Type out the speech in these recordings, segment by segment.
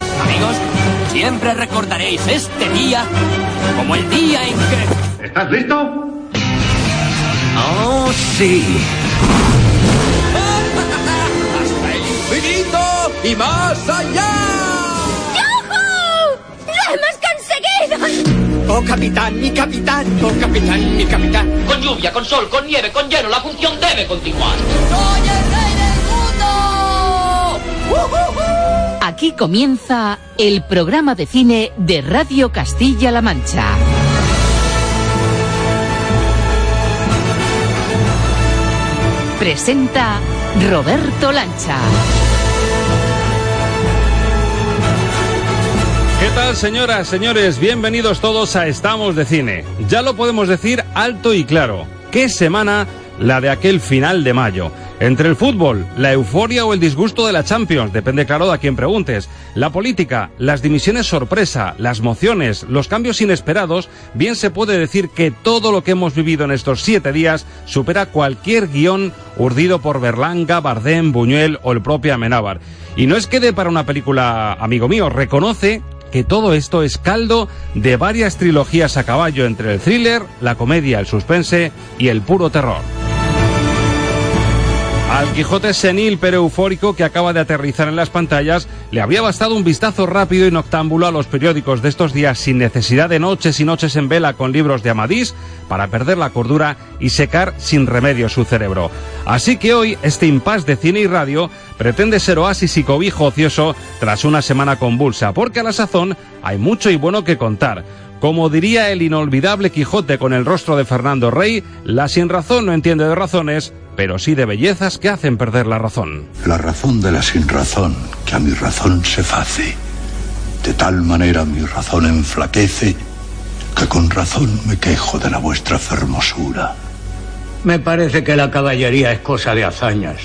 Amigos, siempre recordaréis este día como el día en que... ¿Estás listo? ¡Oh, sí! ¡Hasta el infinito y más allá! ¡Lo hemos conseguido! ¡Oh, capitán, mi capitán! ¡Oh, capitán, mi capitán! Con lluvia, con sol, con nieve, con hielo, la función debe continuar. ¡Soy el rey del mundo! Aquí comienza el programa de cine de Radio Castilla-La Mancha. Presenta Roberto Lancha. ¿Qué tal, señoras, señores? Bienvenidos todos a Estamos de Cine. Ya lo podemos decir alto y claro. ¿Qué semana la de aquel final de mayo? Entre el fútbol, la euforia o el disgusto de la Champions, depende claro de a quien preguntes. La política, las dimisiones sorpresa, las mociones, los cambios inesperados, bien se puede decir que todo lo que hemos vivido en estos siete días supera cualquier guion urdido por Berlanga, Bardem, Buñuel o el propio Amenábar. Y no es que dé para una película, amigo mío, reconoce que todo esto es caldo de varias trilogías a caballo entre el thriller, la comedia, el suspense y el puro terror. Al Quijote senil pero eufórico que acaba de aterrizar en las pantallas, le había bastado un vistazo rápido y noctámbulo a los periódicos de estos días sin necesidad de noches y noches en vela con libros de Amadís para perder la cordura y secar sin remedio su cerebro. Así que hoy este impas de cine y radio pretende ser oasis y cobijo ocioso tras una semana convulsa, porque a la sazón hay mucho y bueno que contar. Como diría el inolvidable Quijote con el rostro de Fernando Rey, la sin razón no entiende de razones, pero sí de bellezas que hacen perder la razón. La razón de la sin razón, que a mi razón se face. De tal manera mi razón enflaquece, que con razón me quejo de la vuestra fermosura. Me parece que la caballería es cosa de hazañas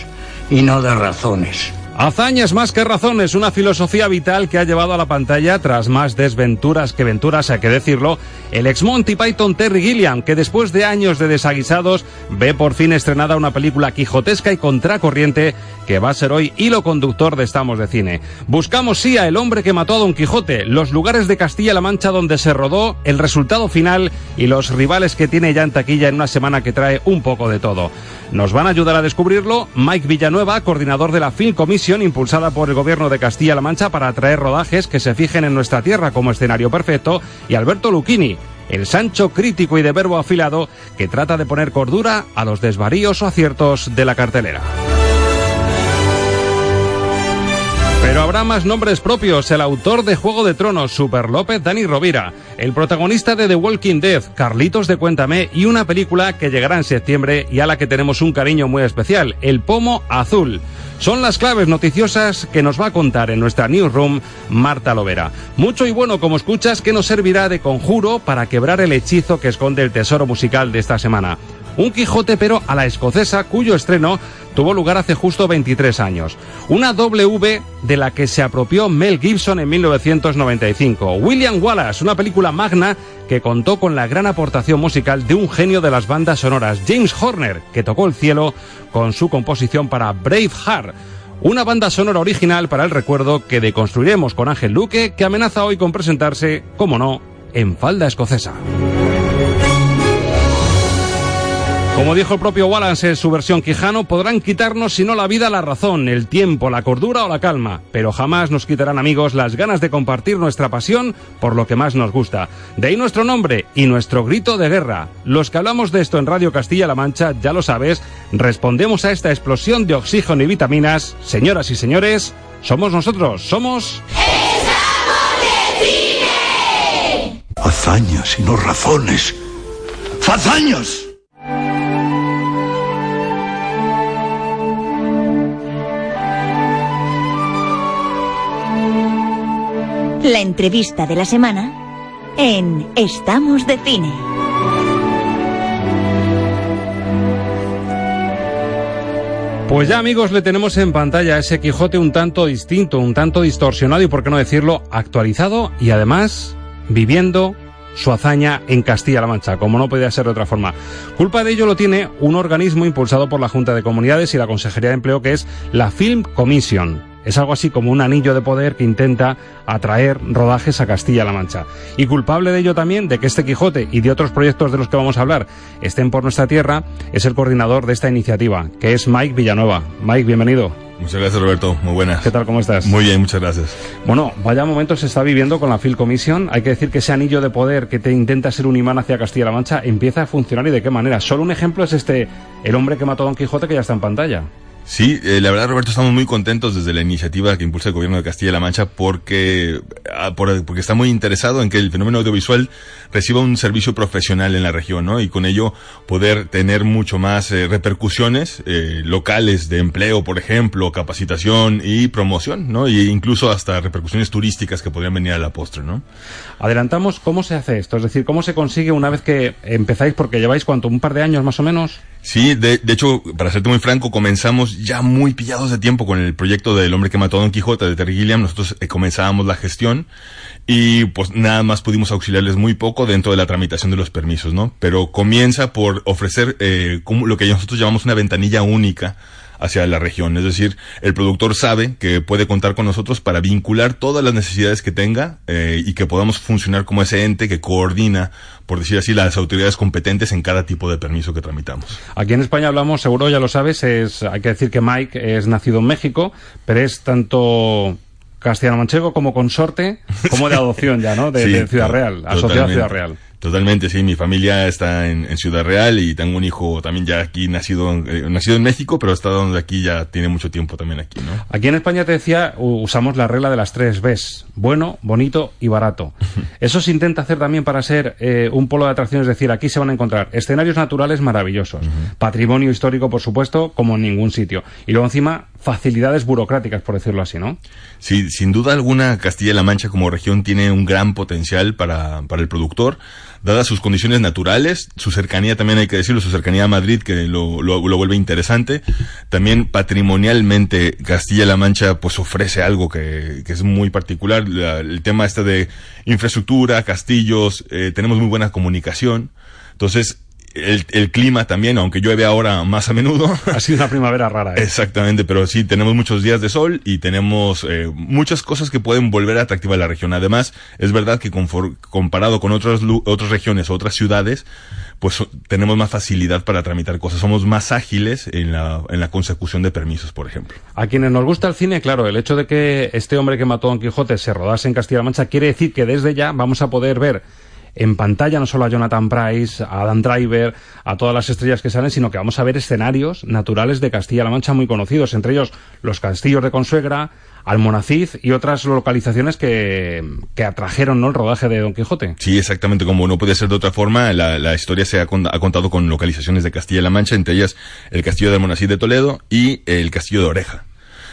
y no de razones. Hazañas más que razones, una filosofía vital que ha llevado a la pantalla, tras más desventuras que venturas, hay que decirlo, el ex Monty Python Terry Gilliam, que después de años de desaguisados ve por fin estrenada una película quijotesca y contracorriente que va a ser hoy hilo conductor de Estamos de Cine. Buscamos sí a El hombre que mató a Don Quijote, los lugares de Castilla-La Mancha donde se rodó, el resultado final y los rivales que tiene ya en taquilla en una semana que trae un poco de todo. Nos van a ayudar a descubrirlo Mike Villanueva, coordinador de la Film Commission impulsada por el gobierno de Castilla-La Mancha para atraer rodajes que se fijen en nuestra tierra como escenario perfecto, y Alberto Lucchini, el Sancho crítico y de verbo afilado que trata de poner cordura a los desvaríos o aciertos de la cartelera. Pero habrá más nombres propios. El autor de Juego de Tronos, Super López, Dani Rovira. El protagonista de The Walking Dead, Carlitos de Cuéntame. Y una película que llegará en septiembre y a la que tenemos un cariño muy especial, El Pomo Azul. Son las claves noticiosas que nos va a contar en nuestra newsroom Marta Lovera. Mucho y bueno como escuchas que nos servirá de conjuro para quebrar el hechizo que esconde el tesoro musical de esta semana. Un Quijote pero a la escocesa cuyo estreno tuvo lugar hace justo 23 años. Una W de la que se apropió Mel Gibson en 1995. William Wallace, una película magna que contó con la gran aportación musical de un genio de las bandas sonoras, James Horner, que tocó el cielo con su composición para Braveheart. Una banda sonora original para el recuerdo que deconstruiremos con Ángel Luque, que amenaza hoy con presentarse, como no, en falda escocesa. Como dijo el propio Wallace en su versión quijano, podrán quitarnos si no la vida, la razón, el tiempo, la cordura o la calma, pero jamás nos quitarán amigos las ganas de compartir nuestra pasión por lo que más nos gusta. De ahí nuestro nombre y nuestro grito de guerra. Los que hablamos de esto en Radio Castilla-La Mancha, ya lo sabes, respondemos a esta explosión de oxígeno y vitaminas. Señoras y señores, somos nosotros, somos... Hazañas y no razones. ¡Hazañas! La entrevista de la semana en Estamos de Cine. Pues ya amigos le tenemos en pantalla ese Quijote un tanto distinto, un tanto distorsionado y por qué no decirlo actualizado y además viviendo su hazaña en Castilla-La Mancha, como no podía ser de otra forma. Culpa de ello lo tiene un organismo impulsado por la Junta de Comunidades y la Consejería de Empleo que es la Film Commission. Es algo así como un anillo de poder que intenta atraer rodajes a Castilla-La Mancha. Y culpable de ello también, de que este Quijote y de otros proyectos de los que vamos a hablar estén por nuestra tierra, es el coordinador de esta iniciativa, que es Mike Villanueva. Mike, bienvenido. Muchas gracias, Roberto. Muy buenas. ¿Qué tal? ¿Cómo estás? Muy bien, muchas gracias. Bueno, vaya momento se está viviendo con la Film Commission. Hay que decir que ese anillo de poder que te intenta ser un imán hacia Castilla-La Mancha empieza a funcionar y de qué manera. Solo un ejemplo es este, el hombre que mató a Don Quijote que ya está en pantalla. Sí, eh, la verdad, Roberto, estamos muy contentos desde la iniciativa que impulsa el gobierno de Castilla-La Mancha porque, ah, por- porque está muy interesado en que el fenómeno audiovisual reciba un servicio profesional en la región, ¿no? Y con ello poder tener mucho más eh, repercusiones eh, locales de empleo, por ejemplo, capacitación y promoción, ¿no? Y incluso hasta repercusiones turísticas que podrían venir a la postre, ¿no? Adelantamos cómo se hace esto, es decir, cómo se consigue una vez que empezáis, porque lleváis cuánto, un par de años más o menos. Sí, de, de hecho, para serte muy franco, comenzamos ya muy pillados de tiempo con el proyecto del hombre que mató a Don Quijote de Terry Gilliam. Nosotros eh, comenzábamos la gestión y pues nada más pudimos auxiliarles muy poco dentro de la tramitación de los permisos, ¿no? Pero comienza por ofrecer eh, lo que nosotros llamamos una ventanilla única hacia la región. Es decir, el productor sabe que puede contar con nosotros para vincular todas las necesidades que tenga eh, y que podamos funcionar como ese ente que coordina, por decir así, las autoridades competentes en cada tipo de permiso que tramitamos. Aquí en España hablamos, seguro ya lo sabes, es, hay que decir que Mike es nacido en México, pero es tanto castellano-manchego como consorte, como de adopción ya, ¿no? De, Sí, de Ciudad Real, asociado a. Ciudad Real. Totalmente, sí. Mi familia está en, en Ciudad Real y tengo un hijo también ya aquí nacido, en- eh, nacido en México, pero está donde aquí ya tiene mucho tiempo también aquí, ¿no? Aquí en España te decía, usamos la regla de las tres Bs, bueno, bonito y barato. Eso se intenta hacer también para ser eh, un polo de atracciones, es decir, aquí se van a encontrar escenarios naturales maravillosos, patrimonio histórico, por supuesto, como en ningún sitio. Y luego encima, facilidades burocráticas, por decirlo así, ¿no? Sí, sin duda alguna, Castilla-La Mancha como región tiene un gran potencial para, para el productor, dadas sus condiciones naturales, su cercanía también hay que decirlo, su cercanía a Madrid, que lo, lo, lo vuelve interesante. También patrimonialmente, Castilla-La Mancha pues ofrece algo que, que es muy particular, la- el tema este de infraestructura, castillos, eh, tenemos muy buena comunicación. Entonces, el, el clima también, aunque llueve ahora más a menudo. Ha sido una primavera rara. ¿eh? Exactamente, pero sí, tenemos muchos días de sol y tenemos eh, muchas cosas que pueden volver atractiva la región. Además, es verdad que comparado con otras, otras regiones o otras ciudades, pues tenemos más facilidad para tramitar cosas. Somos más ágiles en la, en la consecución de permisos, por ejemplo. A quienes nos gusta el cine, claro, el hecho de que este hombre que mató a Don Quijote se rodase en Castilla-La Mancha quiere decir que desde ya vamos a poder ver en pantalla no solo a Jonathan Price, a Dan Driver, a todas las estrellas que salen, sino que vamos a ver escenarios naturales de Castilla-La Mancha muy conocidos, entre ellos los castillos de Consuegra, Almonacid y otras localizaciones que, que atrajeron ¿no? el rodaje de Don Quijote. Sí, exactamente, como no puede ser de otra forma, la, la historia se ha, ha contado con localizaciones de Castilla-La Mancha, entre ellas el castillo de Almonacid de Toledo y el castillo de Oreja.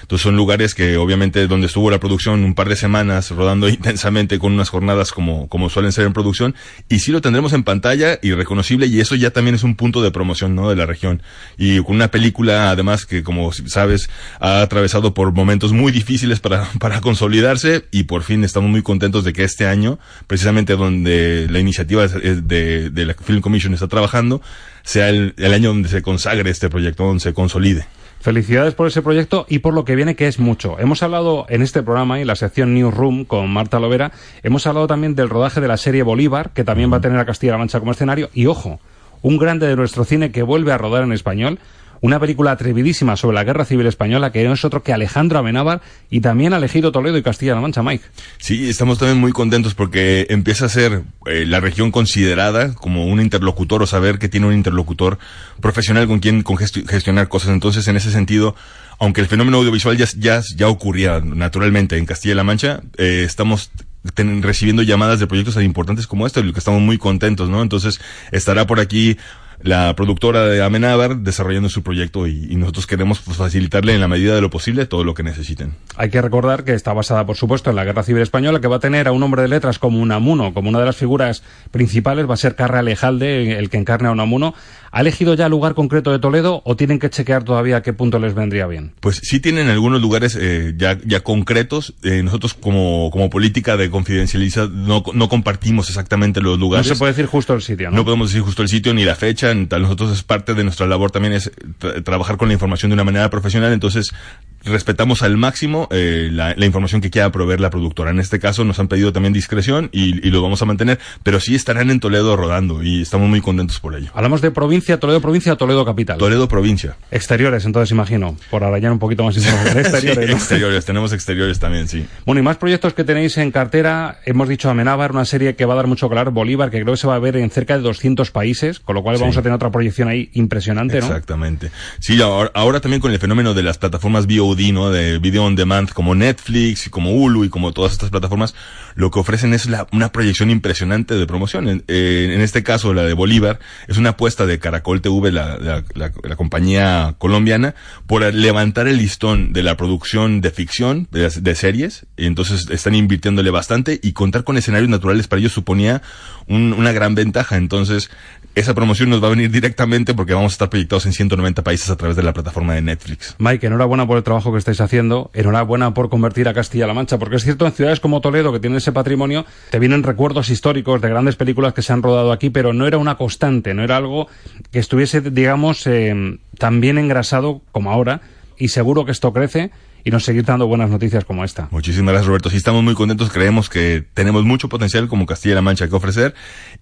Entonces son lugares que obviamente donde estuvo la producción un par de semanas rodando intensamente con unas jornadas como, como suelen ser en producción y sí lo tendremos en pantalla y reconocible y eso ya también es un punto de promoción ¿no? de la región y con una película además que como sabes ha atravesado por momentos muy difíciles para, para consolidarse y por fin estamos muy contentos de que este año precisamente donde la iniciativa de, de la Film Commission está trabajando sea el, el año donde se consagre este proyecto, donde se consolide. Felicidades por ese proyecto y por lo que viene, que es mucho. Hemos hablado en este programa, en la sección Newsroom, con Marta Lovera, hemos hablado también del rodaje de la serie Bolívar, que también va a tener a Castilla-La Mancha como escenario. Y ojo, un grande de nuestro cine que vuelve a rodar en español, una película atrevidísima sobre la Guerra Civil Española, que no es otro que Alejandro Amenábar, y también ha elegido Toledo y Castilla-La Mancha, Mike. Sí, estamos también muy contentos porque empieza a ser eh, la región considerada como un interlocutor o saber que tiene un interlocutor profesional con quien gestionar cosas. Entonces, en ese sentido, aunque el fenómeno audiovisual ya, ya, ya ocurría naturalmente en Castilla-La Mancha, eh, estamos recibiendo llamadas de proyectos tan importantes como este, lo que estamos muy contentos, ¿no? Entonces, estará por aquí la productora de Amenábar desarrollando su proyecto y, nosotros queremos pues, facilitarle en la medida de lo posible todo lo que necesiten. Hay que recordar que está basada, por supuesto, en la Guerra Civil Española, que va a tener a un hombre de letras como Unamuno, como una de las figuras principales, va a ser Carra Alejalde, el que encarne a Unamuno. ¿Ha elegido ya lugar concreto de Toledo o tienen que chequear todavía a qué punto les vendría bien? Pues sí tienen algunos lugares eh, ya, ya concretos. Eh, nosotros como, como política de confidencialidad no, no compartimos exactamente los lugares. No se puede decir justo el sitio, ¿no? No podemos decir justo el sitio ni la fecha. Ni tal. Nosotros es parte de nuestra labor también es tra trabajar con la información de una manera profesional. Entonces respetamos al máximo eh, la, la, información que quiera proveer la productora. En este caso nos han pedido también discreción y, y, lo vamos a mantener, pero sí estarán en Toledo rodando y estamos muy contentos por ello. Hablamos de provincia, Toledo provincia Toledo capital. Toledo provincia. Exteriores, entonces imagino, por arañar un poquito más información. Exteriores, sí, ¿no? exteriores, tenemos exteriores también, sí. Bueno, y más proyectos que tenéis en cartera, hemos dicho Amenábar, una serie que va a dar mucho claro, Bolívar, que creo que se va a ver en cerca de 200 países, con lo cual sí. vamos a tener otra proyección ahí impresionante, ¿no? Exactamente. Sí, ahora, ahora también con el fenómeno de las plataformas VOD, De video on demand como Netflix y como Hulu y como todas estas plataformas, lo que ofrecen es la, una proyección impresionante de promoción. En, eh, este caso, la de Bolívar, es una apuesta de Caracol TV, la, la, compañía colombiana, por levantar el listón de la producción de ficción, de, series, y entonces están invirtiéndole bastante y contar con escenarios naturales para ellos suponía un, una gran ventaja. Entonces, esa promoción nos va a venir directamente porque vamos a estar proyectados en 190 países a través de la plataforma de Netflix. Mike, enhorabuena por el trabajo que estáis haciendo, enhorabuena por convertir a Castilla-La Mancha, porque es cierto, en ciudades como Toledo, que tienen ese patrimonio, te vienen recuerdos históricos de grandes películas que se han rodado aquí, pero no era una constante, no era algo que estuviese, digamos, eh, tan bien engrasado como ahora, y seguro que esto crece y nos seguir dando buenas noticias como esta. Muchísimas gracias, Roberto. Sí, estamos muy contentos. Creemos que tenemos mucho potencial como Castilla-La Mancha que ofrecer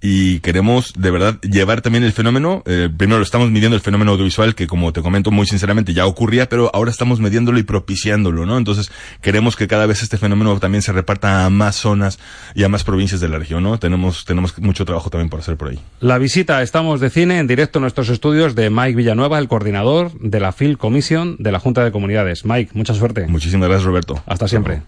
y queremos de verdad llevar también el fenómeno. Eh, primero lo estamos midiendo el fenómeno audiovisual que, como te comento muy sinceramente, ya ocurría, pero ahora estamos midiéndolo y propiciándolo, ¿no? Entonces queremos que cada vez este fenómeno también se reparta a más zonas y a más provincias de la región, ¿no? Tenemos, tenemos mucho trabajo también por hacer por ahí. La visita Estamos de Cine en directo en nuestros estudios de Mike Villanueva, el coordinador de la Film Commission de la Junta de Comunidades. Mike, mucha suerte. Muchísimas gracias, Roberto. Hasta siempre.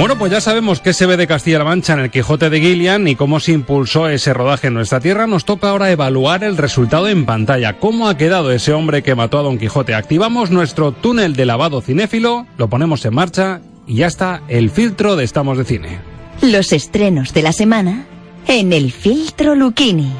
Bueno, pues ya sabemos qué se ve de Castilla-La Mancha en el Quijote de Gillian y cómo se impulsó ese rodaje en nuestra tierra. Nos toca ahora evaluar el resultado en pantalla. ¿Cómo ha quedado ese hombre que mató a Don Quijote? Activamos nuestro túnel de lavado cinéfilo, lo ponemos en marcha y ya está el filtro de Estamos de Cine. Los estrenos de la semana en el filtro Lucchini.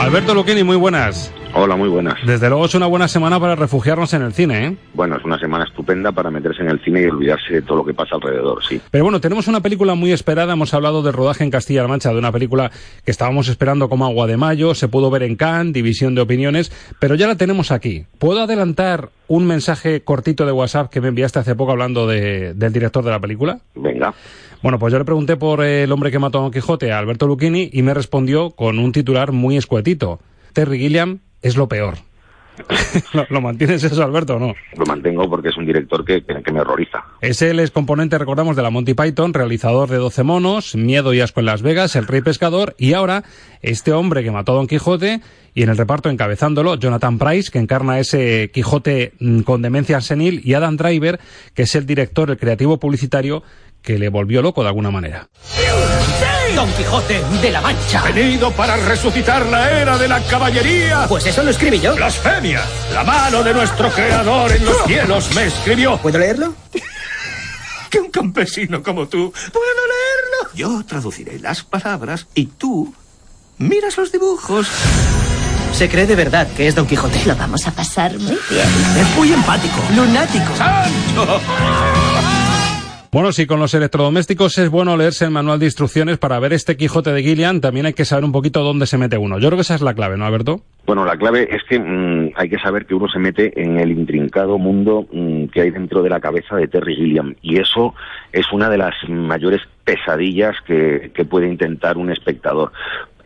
Alberto Lucchini, muy buenas. Hola, muy buenas. Desde luego es una buena semana para refugiarnos en el cine, ¿eh? Bueno, es una semana estupenda para meterse en el cine y olvidarse de todo lo que pasa alrededor, sí. Pero bueno, tenemos una película muy esperada. Hemos hablado del rodaje en Castilla-La Mancha, de una película que estábamos esperando como agua de mayo. Se pudo ver en Cannes, división de opiniones, pero ya la tenemos aquí. ¿Puedo adelantar un mensaje cortito de WhatsApp que me enviaste hace poco hablando de, del director de la película? Venga. Bueno, pues yo le pregunté por el hombre que mató a Don Quijote, a Alberto Lucchini, y me respondió con un titular muy escuetito. Terry Gilliam es lo peor. ¿Lo, ¿Lo, mantienes eso, Alberto, o no? Lo mantengo porque es un director que, que, que, me horroriza. Es el ex componente, recordamos, de la Monty Python, realizador de 12 monos, Miedo y Asco en Las Vegas, El Rey Pescador, y ahora este hombre que mató a Don Quijote, y en el reparto encabezándolo, Jonathan Price, que encarna ese Quijote mm, con demencia senil, y Adam Driver, que es el director, el creativo publicitario, que le volvió loco de alguna manera. Don Quijote de la Mancha. Venido para resucitar la era de la caballería. Pues eso lo escribí yo. Blasfemia. La mano de nuestro creador en los cielos me escribió. ¿Puedo leerlo? que un campesino como tú puedo leerlo. Yo traduciré las palabras y tú miras los dibujos. Se cree de verdad que es Don Quijote. Lo vamos a pasar muy bien. Es muy empático, lunático. ¡Sancho! Bueno, si con los electrodomésticos es bueno leerse el manual de instrucciones para ver este Quijote de Gillian, también hay que saber un poquito dónde se mete uno. Yo creo que esa es la clave, ¿no, Alberto? Bueno, la clave es que mmm, hay que saber que uno se mete en el intrincado mundo mmm, que hay dentro de la cabeza de Terry Gilliam. Y eso es una de las mayores pesadillas que, que puede intentar un espectador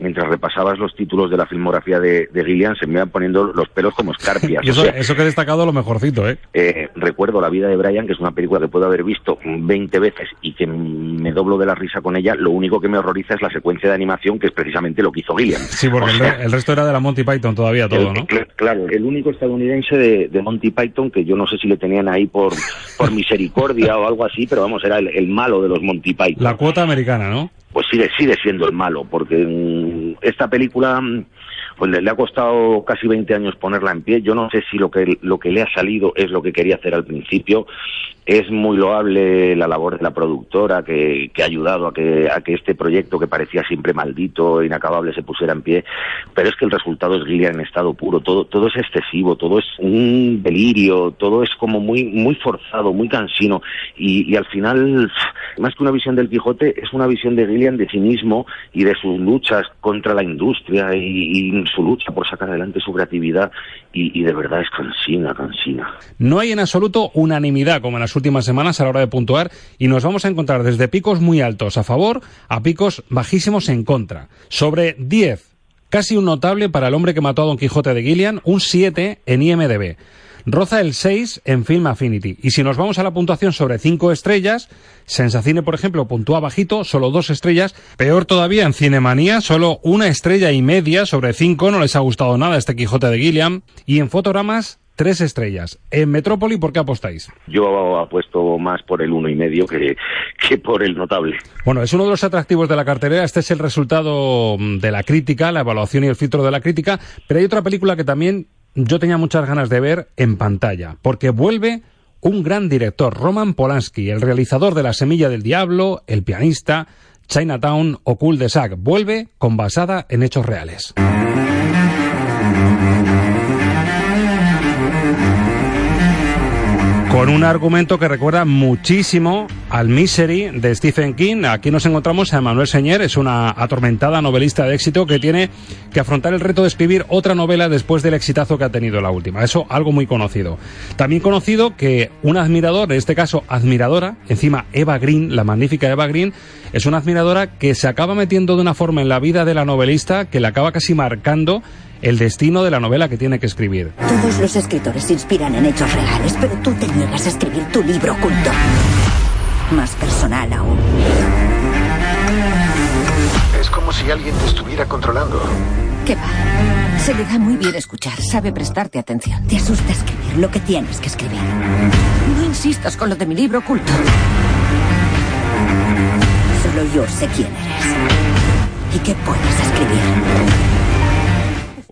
mientras repasabas los títulos de la filmografía de, de Gillian, se me iban poniendo los pelos como escarpias. y eso, o sea, eso que he destacado lo mejorcito, ¿eh? ¿eh? Recuerdo La vida de Brian, que es una película que puedo haber visto 20 veces y que me doblo de la risa con ella. Lo único que me horroriza es la secuencia de animación, que es precisamente lo que hizo Gilliam. Sí, porque el, resto era de la Monty Python todavía todo, ¿no? Claro, el único estadounidense de, Monty Python, que yo no sé si le tenían ahí por, por misericordia o algo así, pero vamos, era el, malo de los Monty Python. La cuota americana, ¿no? Pues sigue, sigue siendo el malo, porque mm, esta película mm, pues le, ha costado casi 20 años ponerla en pie. Yo no sé si lo que, lo que le ha salido es lo que quería hacer al principio. Es muy loable la labor de la productora que, ha ayudado a que, este proyecto que parecía siempre maldito, inacabable, se pusiera en pie. Pero es que el resultado es Gillian en estado puro. Todo, todo es excesivo, todo es un delirio, todo es como muy, muy forzado, muy cansino. Y, al final, más que una visión del Quijote, es una visión de Gillian de sí mismo y de sus luchas contra la industria y, y su lucha por sacar adelante su creatividad y, de verdad es cansina, cansina. No hay en absoluto unanimidad como en las últimas semanas a la hora de puntuar y nos vamos a encontrar desde picos muy altos a favor a picos bajísimos en contra. Sobre 10, casi un notable para el hombre que mató a Don Quijote de Gillian, un 7 en IMDB roza el 6 en Film Affinity. Y si nos vamos a la puntuación sobre 5 estrellas, Sensacine, por ejemplo, puntúa bajito, solo 2 estrellas. Peor todavía en Cinemanía, solo una estrella y media sobre 5, no les ha gustado nada este Quijote de Gilliam. Y en Fotogramas, tres estrellas. En Metrópoli, ¿por qué apostáis? Yo apuesto más por el uno y medio que, que por el notable. Bueno, es uno de los atractivos de la cartelera. Este es el resultado de la crítica, la evaluación y el filtro de la crítica. Pero hay otra película que también yo tenía muchas ganas de ver en pantalla, porque vuelve un gran director, Roman Polanski, el realizador de La Semilla del Diablo, El pianista, Chinatown o Cool de Sac. Vuelve con basada en hechos reales. Con un argumento que recuerda muchísimo al Misery de Stephen King. Aquí nos encontramos a Emmanuel Señer, es una atormentada novelista de éxito que tiene que afrontar el reto de escribir otra novela después del exitazo que ha tenido la última. Eso algo muy conocido. También conocido que un admirador, en este caso admiradora, encima Eva Green, la magnífica Eva Green, es una admiradora que se acaba metiendo de una forma en la vida de la novelista que le acaba casi marcando el destino de la novela que tiene que escribir. Todos los escritores se inspiran en hechos reales, pero tú te niegas a escribir tu libro oculto. Más personal aún. Es como si alguien te estuviera controlando. ¿Qué va? Se le da muy bien escuchar, sabe prestarte atención. Te asusta escribir lo que tienes que escribir. No insistas con lo de mi libro oculto. Solo yo sé quién eres y qué puedes escribir.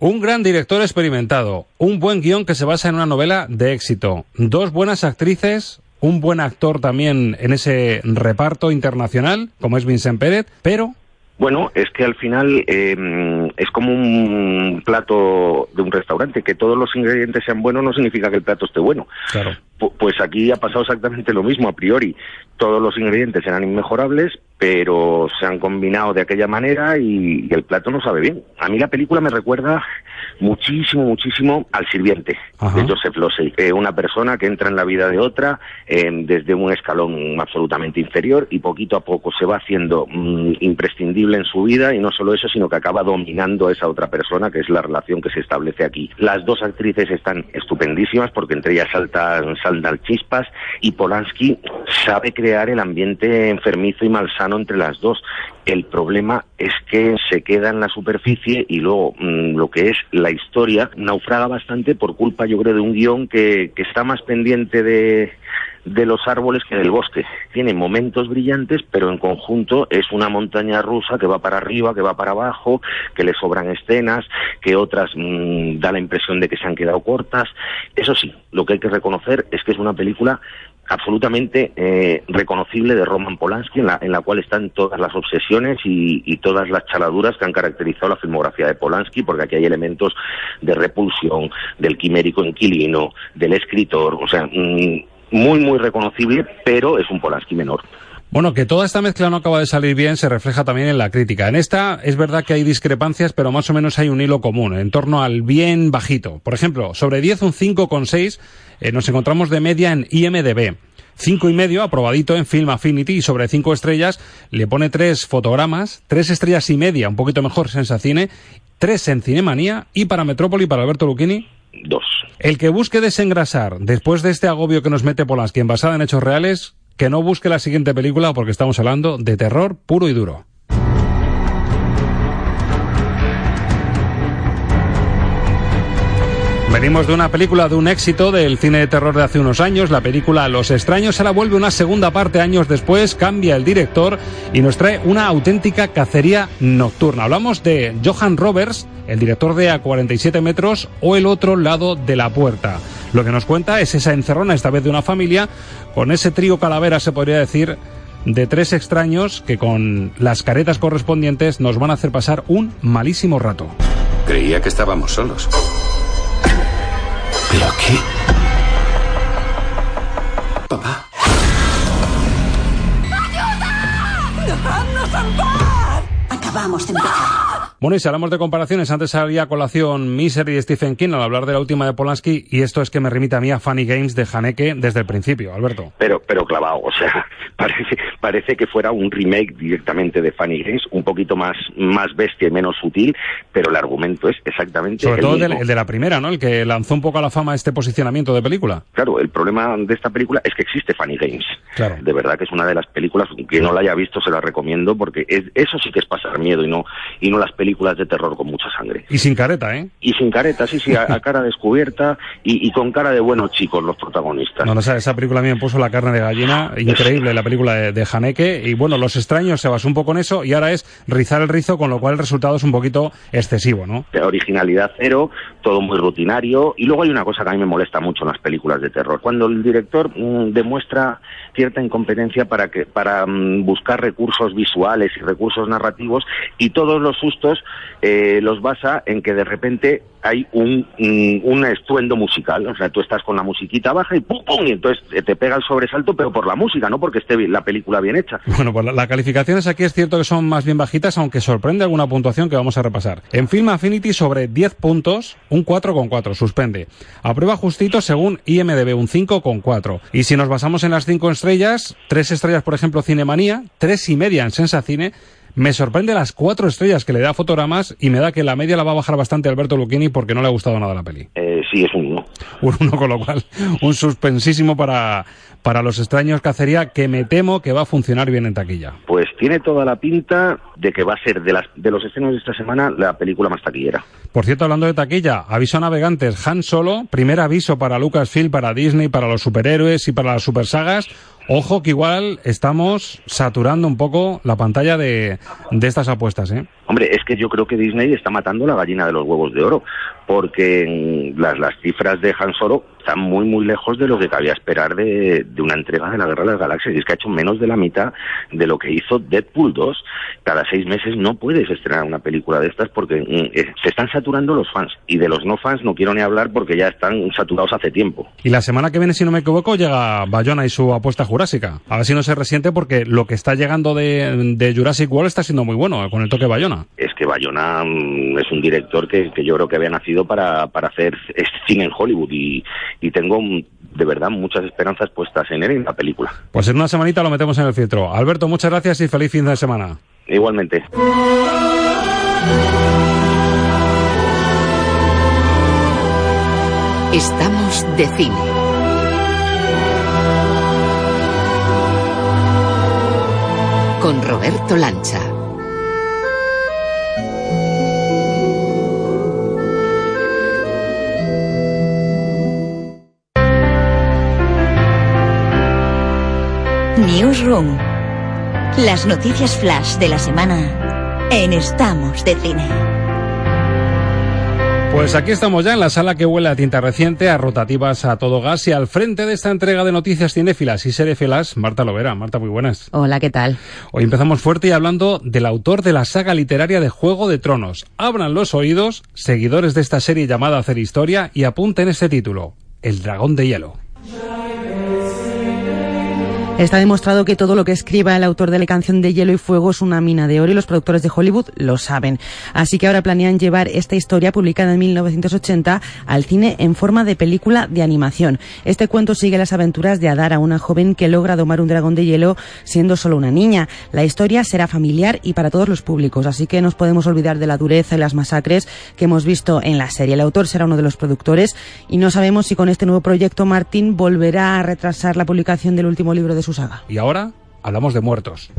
Un gran director experimentado, un buen guion que se basa en una novela de éxito, dos buenas actrices, un buen actor también en ese reparto internacional, como es Vincent Pérez, pero bueno, es que al final em, es como un plato de un restaurante, que todos los ingredientes sean buenos no significa que el plato esté bueno. Claro. Pues aquí ha pasado exactamente lo mismo a priori. Todos los ingredientes eran inmejorables, pero se han combinado de aquella manera y, el plato no sabe bien. A mí la película me recuerda muchísimo, muchísimo al sirviente de Joseph Losey, eh, una persona que entra en la vida de otra em, desde un escalón absolutamente inferior y poquito a poco se va haciendo mm, imprescindible en su vida y no solo eso, sino que acaba dominando a esa otra persona, que es la relación que se establece aquí. Las dos actrices están estupendísimas porque entre ellas saltan, saltan chispas y Polanski sabe crear el ambiente enfermizo y malsano entre las dos. El problema es que se queda en la superficie y luego mm, lo que es la historia naufraga bastante por culpa, yo creo, de un guion que, que está más pendiente de, los árboles que del bosque. Tiene momentos brillantes, pero en conjunto es una montaña rusa que va para arriba, que va para abajo, que le sobran escenas, que otras mm, da la impresión de que se han quedado cortas. Eso sí, lo que hay que reconocer es que es una película absolutamente eh, reconocible de Roman Polanski, en la, en la cual están todas las obsesiones y, y, todas las chaladuras que han caracterizado la filmografía de Polanski, porque aquí hay elementos de repulsión, del quimérico inquilino, del escritor, o sea, mm, muy, muy reconocible, pero es un Polanski menor. Bueno, que toda esta mezcla no acaba de salir bien se refleja también en la crítica. En esta es verdad que hay discrepancias, pero más o menos hay un hilo común, en torno al bien bajito. Por ejemplo, sobre 10 un 5,6 eh, nos encontramos de media en IMDB. Cinco y medio, aprobadito en Film Affinity, y sobre cinco estrellas le pone tres fotogramas, tres estrellas y media, un poquito mejor Sensacine, tres en Cinemanía, y para Metrópoli, para Alberto Lucchini, dos. El que busque desengrasar después de este agobio que nos mete Polanski en basada en hechos reales, que no busque la siguiente película porque estamos hablando de terror puro y duro. Venimos de una película de un éxito del cine de terror de hace unos años, la película Los extraños, la vuelve una segunda parte años después, cambia el director y nos trae una auténtica cacería nocturna. Hablamos de Johan Roberts, el director de A 47 metros o El otro lado de la puerta. Lo que nos cuenta es esa encerrona, esta vez de una familia, con ese trío calavera, se podría decir, de tres extraños que con las caretas correspondientes nos van a hacer pasar un malísimo rato. Creía que estábamos solos. ¿Pero qué? Papá. ¡Dejadnos en paz! Acabamos de empezar. Bueno, y si hablamos de comparaciones, antes salía a colación Misery de Stephen King al hablar de la última de Polanski, y esto es que me remite a mí a Funny Games de Haneke desde el principio, Alberto. Pero, pero clavado, o sea, parece, parece que fuera un remake directamente de Funny Games, un poquito más, más bestia y menos sutil, pero el argumento es exactamente Sobre el todo mismo. el de la primera, ¿no? El que lanzó un poco a la fama este posicionamiento de película. Claro, el problema de esta película es que existe Funny Games. Claro. De verdad que es una de las películas que no la haya visto se la recomiendo porque es, eso sí que es pasar miedo y no y no las películas de terror con mucha sangre. Y sin careta, ¿eh? Y sin careta, sí, sí, a, a cara descubierta y, y con cara de buenos chicos los protagonistas. No, no, esa, esa película a mí me puso la carne de gallina, increíble la película de, de Haneke, y bueno, Los extraños se basó un poco en eso, y ahora es rizar el rizo, con lo cual el resultado es un poquito excesivo, ¿no? de originalidad cero, todo muy rutinario. Y luego hay una cosa que a mí me molesta mucho en las películas de terror. Cuando el director mm, demuestra cierta incompetencia para, que, para mm, buscar recursos visuales y recursos narrativos y todos los sustos eh, los basa en que de repente hay un, mm, un estruendo musical. O sea, tú estás con la musiquita baja y ¡pum, pum! Y entonces te pega el sobresalto, pero por la música, no porque esté la película bien hecha. Bueno, pues la- las calificaciones aquí es cierto que son más bien bajitas, aunque sorprende alguna puntuación que vamos a repasar. En Film Affinity sobre 10 puntos, un 4,4, suspende. Aprueba justito según IMDB, un 5,4. Y si nos basamos en las 5 estrellas, 3 estrellas, por ejemplo, Cinemanía, 3 y media en Sensacine, me sorprende las 4 estrellas que le da Fotogramas y me da que la media la va a bajar bastante Alberto Lucchini porque no le ha gustado nada la peli. Eh, sí, es un uno. Un uno, con lo cual, un suspensísimo para, para los extraños cacería que me temo que va a funcionar bien en taquilla. Pues tiene toda la pinta de que va a ser de, las, de los estrenos de esta semana la película más taquillera. Por cierto, hablando de taquilla, aviso a navegantes, Han Solo, primer aviso para Lucasfilm, para Disney, para los superhéroes y para las supersagas. Ojo que igual estamos saturando un poco la pantalla de, de estas apuestas, ¿eh? Hombre, es que yo creo que Disney está matando la gallina de los huevos de oro, porque las, las cifras de Han Solo están muy, muy lejos de lo que cabía esperar de, de una entrega de la Guerra de las Galaxias. Y es que ha hecho menos de la mitad de lo que hizo Deadpool 2. Cada seis meses no puedes estrenar una película de estas porque mm, eh, se están saturando los fans. Y de los no fans no quiero ni hablar porque ya están saturados hace tiempo. Y la semana que viene, si no me equivoco, llega Bayona y su apuesta jurásica. A ver si no se resiente porque lo que está llegando de, de Jurassic World está siendo muy bueno, eh, con el toque Bayona. Es que Bayona es un director que, que yo creo que había nacido para, para hacer este cine en Hollywood y, y tengo de verdad muchas esperanzas puestas en él y en la película. Pues en una semanita lo metemos en el filtro. Alberto, muchas gracias y feliz fin de semana. Igualmente. Estamos de cine. Con Roberto Lancha. Newsroom. Las noticias flash de la semana en Estamos de Cine. Pues aquí estamos ya en la sala que huele a tinta reciente, a rotativas a todo gas y al frente de esta entrega de noticias cinéfilas y seriefilas, Marta Lovera. Marta, muy buenas. Hola, ¿qué tal? Hoy empezamos fuerte y hablando del autor de la saga literaria de Juego de Tronos. Abran los oídos, seguidores de esta serie llamada Hacer Historia, y apunten este título, El Dragón de Hielo. Está demostrado que todo lo que escriba el autor de la canción de Hielo y Fuego es una mina de oro y los productores de Hollywood lo saben. Así que ahora planean llevar esta historia publicada en 1980 al cine en forma de película de animación. Este cuento sigue las aventuras de Adara, una joven que logra domar un dragón de hielo siendo solo una niña. La historia será familiar y para todos los públicos, así que nos podemos olvidar de la dureza y las masacres que hemos visto en la serie. El autor será uno de los productores y no sabemos si con este nuevo proyecto Martín volverá a retrasar la publicación del último libro de su Y ahora hablamos de muertos.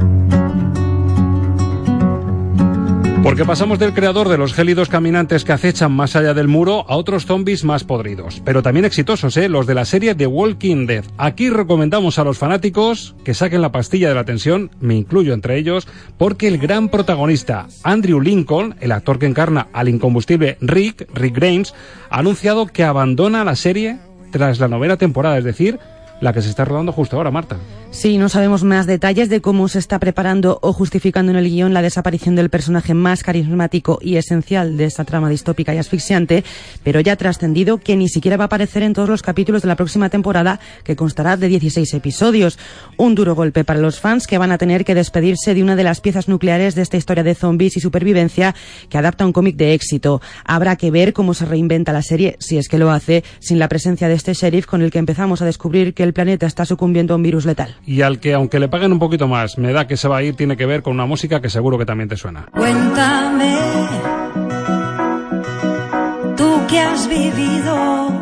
Porque pasamos del creador de los gélidos caminantes que acechan más allá del muro a otros zombies más podridos, pero también exitosos, ¿eh? los de la serie The Walking Dead. Aquí recomendamos a los fanáticos que saquen la pastilla de la tensión, me incluyo entre ellos, porque el gran protagonista, Andrew Lincoln, el actor que encarna al incombustible Rick, Rick Grimes, ha anunciado que abandona la serie tras la novena temporada, es decir, la que se está rodando justo ahora, Marta. Sí, no sabemos más detalles de cómo se está preparando o justificando en el guion la desaparición del personaje más carismático y esencial de esta trama distópica y asfixiante, pero ya trascendido que ni siquiera va a aparecer en todos los capítulos de la próxima temporada, que constará de 16 episodios. Un duro golpe para los fans que van a tener que despedirse de una de las piezas nucleares de esta historia de zombies y supervivencia que adapta un cómic de éxito. Habrá que ver cómo se reinventa la serie, si es que lo hace, sin la presencia de este sheriff con el que empezamos a descubrir que el planeta está sucumbiendo a un virus letal y al que aunque le paguen un poquito más, me da que se va a ir, tiene que ver con una música que seguro que también te suena. Cuéntame, tú que has vivido.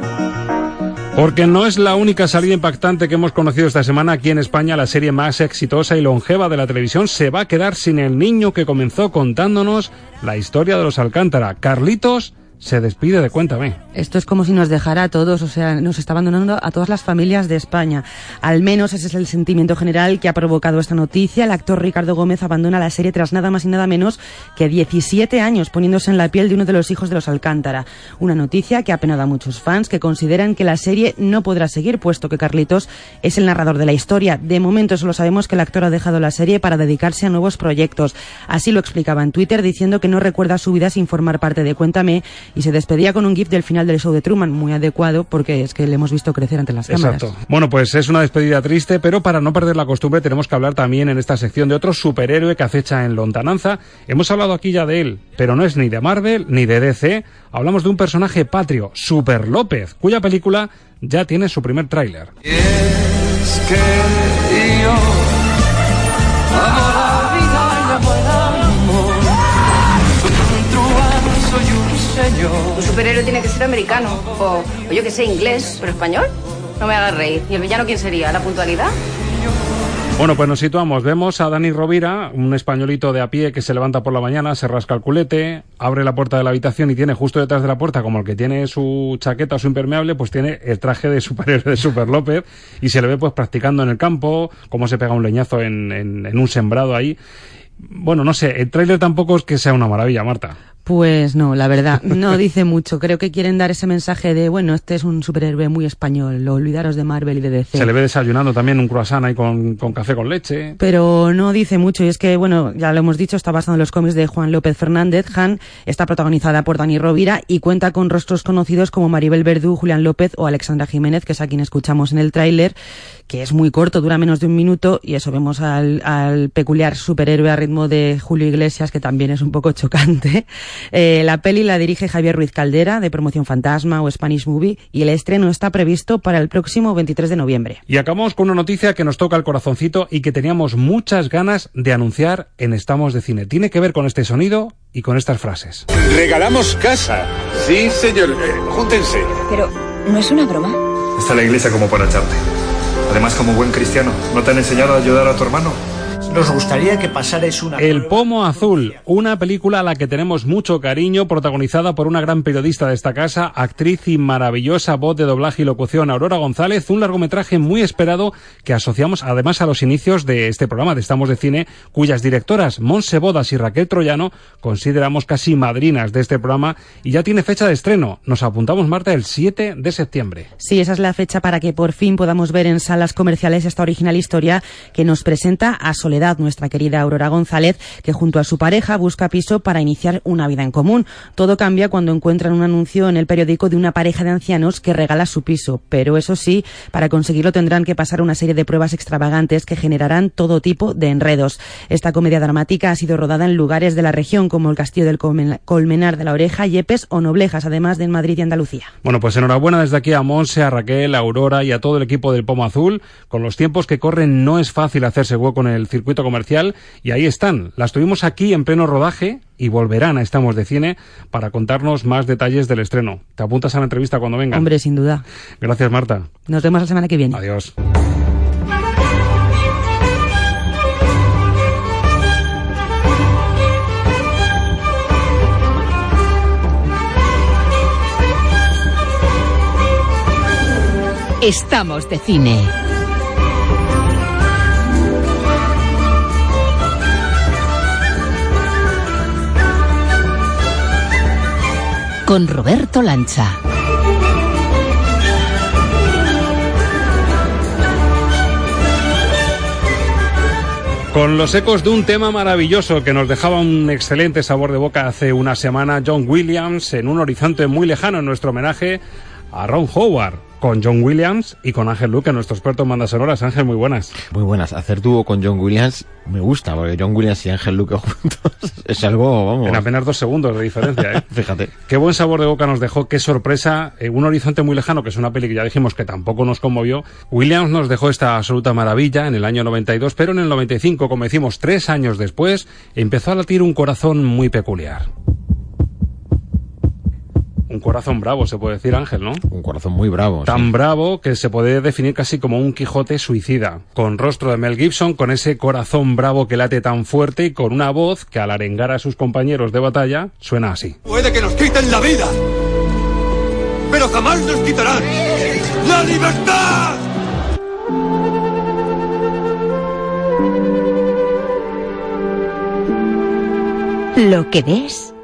Porque no es la única salida impactante que hemos conocido esta semana aquí en España, la serie más exitosa y longeva de la televisión se va a quedar sin el niño que comenzó contándonos la historia de los Alcántara. Carlitos se despide de Cuéntame. Esto es como si nos dejara a todos, o sea, nos está abandonando a todas las familias de España. Al menos ese es el sentimiento general que ha provocado esta noticia. El actor Ricardo Gómez abandona la serie tras nada más y nada menos que 17 años poniéndose en la piel de uno de los hijos de los Alcántara. Una noticia que ha apenado a muchos fans que consideran que la serie no podrá seguir puesto que Carlitos es el narrador de la historia. De momento solo sabemos que el actor ha dejado la serie para dedicarse a nuevos proyectos. Así lo explicaba en Twitter diciendo que no recuerda su vida sin formar parte de Cuéntame y se despedía con un gif del final del show de Truman, muy adecuado porque es que le hemos visto crecer ante las cámaras. Exacto. Bueno, pues es una despedida triste, pero para no perder la costumbre tenemos que hablar también en esta sección de otro superhéroe que acecha en lontananza. Hemos hablado aquí ya de él, pero no es ni de Marvel ni de DC. Hablamos de un personaje patrio, Super López, cuya película ya tiene su primer tráiler. Un superhéroe tiene que ser americano. O, o yo que sé, inglés, pero español. No me hagas reír. ¿Y el villano quién sería? ¿La puntualidad? Bueno, pues nos situamos. Vemos a Dani Rovira, un españolito de a pie que se levanta por la mañana, se rasca el culete, abre la puerta de la habitación y tiene justo detrás de la puerta, como el que tiene su chaqueta o su impermeable, pues tiene el traje de superhéroe de Super López y se le ve pues practicando en el campo, cómo se pega un leñazo en, en, en un sembrado ahí. Bueno, no sé, el tráiler tampoco es que sea una maravilla, Marta. Pues no, la verdad, no dice mucho. Creo que quieren dar ese mensaje de, bueno, este es un superhéroe muy español, olvidaros de Marvel y de DC. Se le ve desayunando también un croissant ahí con, con, café con leche. Pero no dice mucho, y es que, bueno, ya lo hemos dicho, está basado en los cómics de Juan López Fernández. Han está protagonizada por Dani Rovira y cuenta con rostros conocidos como Maribel Verdú, Julián López o Alexandra Jiménez, que es a quien escuchamos en el tráiler, que es muy corto, dura menos de un minuto, y eso vemos al, al peculiar superhéroe a ritmo de Julio Iglesias, que también es un poco chocante. Eh, la peli la dirige Javier Ruiz Caldera, de Promoción Fantasma o Spanish Movie, y el estreno está previsto para el próximo 23 de noviembre. Y acabamos con una noticia que nos toca el corazoncito y que teníamos muchas ganas de anunciar en Estamos de Cine. Tiene que ver con este sonido y con estas frases. Regalamos casa. Sí, señor. Eh, júntense. Pero, ¿no es una broma? Está la iglesia como para echarte. Además, como buen cristiano, ¿no te han enseñado a ayudar a tu hermano? Nos gustaría que pasarais una... El Pomo Azul, una película a la que tenemos mucho cariño, protagonizada por una gran periodista de esta casa, actriz y maravillosa voz de doblaje y locución, Aurora González, un largometraje muy esperado que asociamos además a los inicios de este programa de Estamos de Cine, cuyas directoras, Monse Bodas y Raquel Troyano, consideramos casi madrinas de este programa y ya tiene fecha de estreno. Nos apuntamos, Marta, el 7 de septiembre. Sí, esa es la fecha para que por fin podamos ver en salas comerciales esta original historia que nos presenta a Soledad nuestra querida Aurora González, que junto a su pareja busca piso para iniciar una vida en común. Todo cambia cuando encuentran un anuncio en el periódico de una pareja de ancianos que regala su piso, pero eso sí, para conseguirlo tendrán que pasar una serie de pruebas extravagantes que generarán todo tipo de enredos. Esta comedia dramática ha sido rodada en lugares de la región como el Castillo del Colmenar de la Oreja, Yepes o Noblejas, además de en Madrid y Andalucía. Bueno, pues enhorabuena desde aquí a Monse, a Raquel, a Aurora y a todo el equipo del Pomo Azul. Con los tiempos que corren no es fácil hacerse hueco en el circuito comercial y ahí están. Las tuvimos aquí en pleno rodaje y volverán a Estamos de Cine para contarnos más detalles del estreno. Te apuntas a la entrevista cuando venga. Hombre, sin duda. Gracias, Marta. Nos vemos la semana que viene. Adiós. Estamos de cine. Con Roberto Lancha. Con los ecos de un tema maravilloso que nos dejaba un excelente sabor de boca hace una semana, John Williams, en un horizonte muy lejano en nuestro homenaje a Ron Howard con John Williams y con Ángel Luque, nuestro experto en bandas sonoras. Ángel, muy buenas. Muy buenas. Hacer dúo con John Williams me gusta, porque John Williams y Ángel Luque juntos es algo, vamos. En apenas dos segundos de diferencia, ¿eh? Fíjate. Qué buen sabor de boca nos dejó, qué sorpresa. Eh, un horizonte muy lejano, que es una peli que ya dijimos que tampoco nos conmovió. Williams nos dejó esta absoluta maravilla en el año 92, pero en el 95, como decimos, tres años después, empezó a latir un corazón muy peculiar. Un corazón bravo, se puede decir, Ángel, ¿no? Un corazón muy bravo. Tan sí. bravo que se puede definir casi como un Quijote suicida. Con rostro de Mel Gibson, con ese corazón bravo que late tan fuerte y con una voz que al arengar a sus compañeros de batalla suena así. Puede que nos quiten la vida, pero jamás nos quitarán la libertad. Lo que ves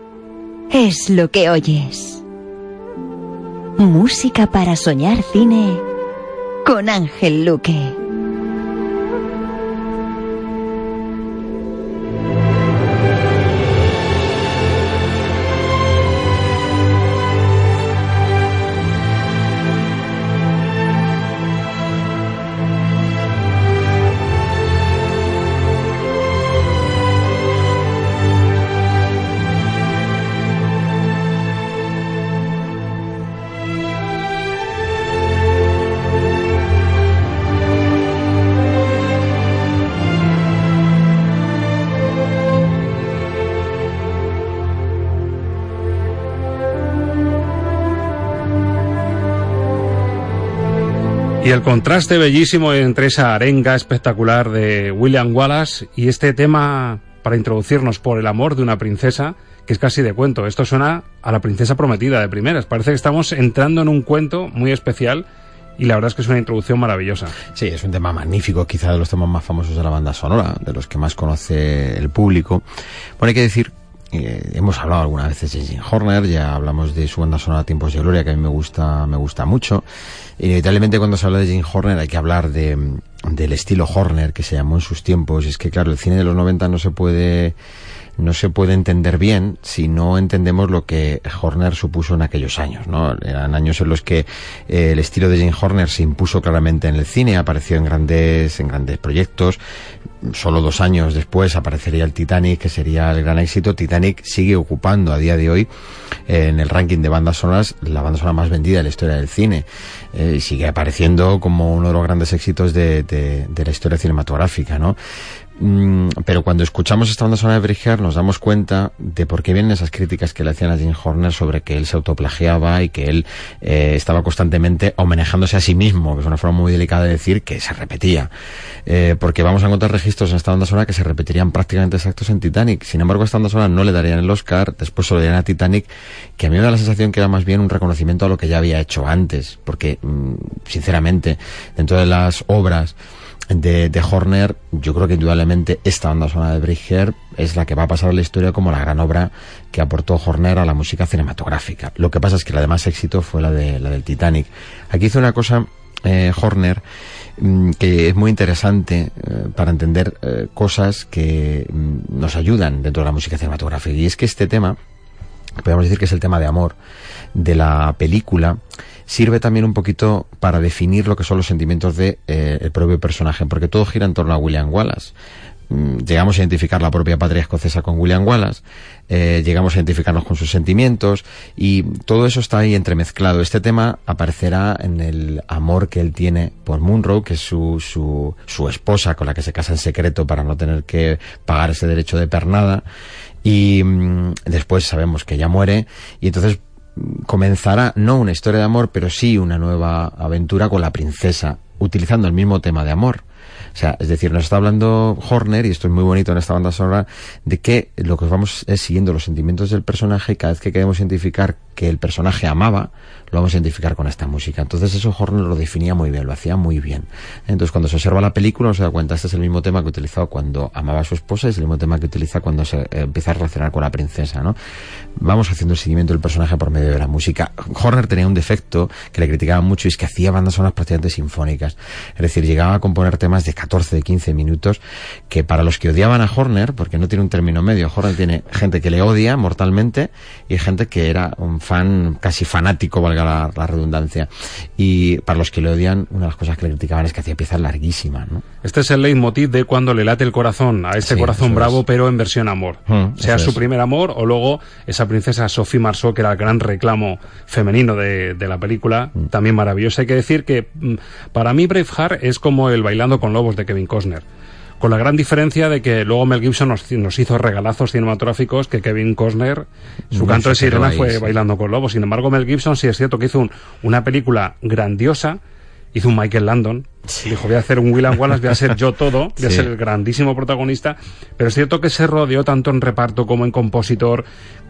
es lo que oyes. Música para soñar cine con Ángel Luque. El contraste bellísimo entre esa arenga espectacular de William Wallace y este tema para introducirnos por el amor de una princesa, que es casi de cuento. Esto suena a la princesa prometida de primeras. Parece que estamos entrando en un cuento muy especial y la verdad es que es una introducción maravillosa. Sí, es un tema magnífico, quizá de los temas más famosos de la banda sonora, de los que más conoce el público. Bueno, hay que decir eh, hemos hablado algunas veces de Jim Horner, ya hablamos de su banda sonora Tiempos de Gloria, que a mí me gusta, me gusta mucho. Inevitablemente cuando se habla de Jim Horner hay que hablar de, del estilo Horner que se llamó en sus tiempos. Es que claro, el cine de los 90 no se puede no se puede entender bien si no entendemos lo que Horner supuso en aquellos años, ¿no? Eran años en los que eh, el estilo de Jim Horner se impuso claramente en el cine, apareció en grandes, en grandes proyectos. Solo dos años después aparecería el Titanic, que sería el gran éxito. Titanic sigue ocupando a día de hoy eh, en el ranking de bandas sonoras la banda sonora más vendida de la historia del cine. Eh, sigue apareciendo como uno de los grandes éxitos de, de, de la historia cinematográfica, ¿no? Mm, pero cuando escuchamos esta banda sonora de Bridger nos damos cuenta de por qué vienen esas críticas que le hacían a Jim Horner sobre que él se autoplagiaba y que él eh, estaba constantemente homenajeándose a sí mismo, que es una forma muy delicada de decir que se repetía. Eh, porque vamos a encontrar registros en esta banda sonora que se repetirían prácticamente exactos en Titanic. Sin embargo, esta banda sonora no le darían el Oscar, después se lo darían a Titanic, que a mí me da la sensación que era más bien un reconocimiento a lo que ya había hecho antes. Porque, mm, sinceramente, dentro de las obras de, de, Horner, yo creo que indudablemente esta banda sonora de Bridger es la que va a pasar a la historia como la gran obra que aportó Horner a la música cinematográfica. Lo que pasa es que la de más éxito fue la de la del Titanic. Aquí hizo una cosa eh, Horner mm, que es muy interesante eh, para entender eh, cosas que mm, nos ayudan dentro de la música cinematográfica y es que este tema podemos decir que es el tema de amor de la película sirve también un poquito para definir lo que son los sentimientos de eh, el propio personaje, porque todo gira en torno a William Wallace. Mm, llegamos a identificar la propia patria escocesa con William Wallace, eh, llegamos a identificarnos con sus sentimientos y todo eso está ahí entremezclado. Este tema aparecerá en el amor que él tiene por Munro, que es su, su, su esposa con la que se casa en secreto para no tener que pagar ese derecho de pernada. Y mmm, después sabemos que ella muere y entonces comenzará no una historia de amor, pero sí una nueva aventura con la princesa, utilizando el mismo tema de amor. O sea, es decir, nos está hablando Horner, y esto es muy bonito en esta banda sonora, de que lo que vamos es siguiendo los sentimientos del personaje y cada vez que queremos identificar que el personaje amaba, lo vamos a identificar con esta música. Entonces eso Horner lo definía muy bien, lo hacía muy bien. Entonces cuando se observa la película uno se da cuenta, este es el mismo tema que utilizó cuando amaba a su esposa, es el mismo tema que utiliza cuando se eh, empieza a relacionar con la princesa, ¿no? Vamos haciendo el seguimiento del personaje por medio de la música. Horner tenía un defecto que le criticaba mucho y es que hacía bandas sonoras prácticamente sinfónicas. Es decir, llegaba a componer temas de 14, de 15 minutos que para los que odiaban a Horner, porque no tiene un término medio, Horner tiene gente que le odia mortalmente y gente que era un fan casi fanático, valga la, la redundancia. Y para los que le odian, una de las cosas que le criticaban es que hacía piezas larguísimas, ¿no? Este es el leitmotiv de cuando le late el corazón a este Sí, corazón bravo, es. pero en versión amor. Mm, sea su es. primer amor o luego esa princesa Sophie Marceau, que era el gran reclamo femenino de, de la película, Mm. también maravillosa. Hay que decir que mm, para mí Braveheart es como el Bailando con Lobos de Kevin Costner. Con la gran diferencia de que luego Mel Gibson nos, nos hizo regalazos cinematográficos que Kevin Costner, su canto de sirena fue sí. Bailando con Lobos. Sin embargo, Mel Gibson sí es cierto que hizo un- una película grandiosa, hizo un Michael Landon, dijo voy a hacer un William Wallace, voy a ser yo todo, voy a Sí. ser el grandísimo protagonista, pero es cierto que se rodeó tanto en reparto como en compositor,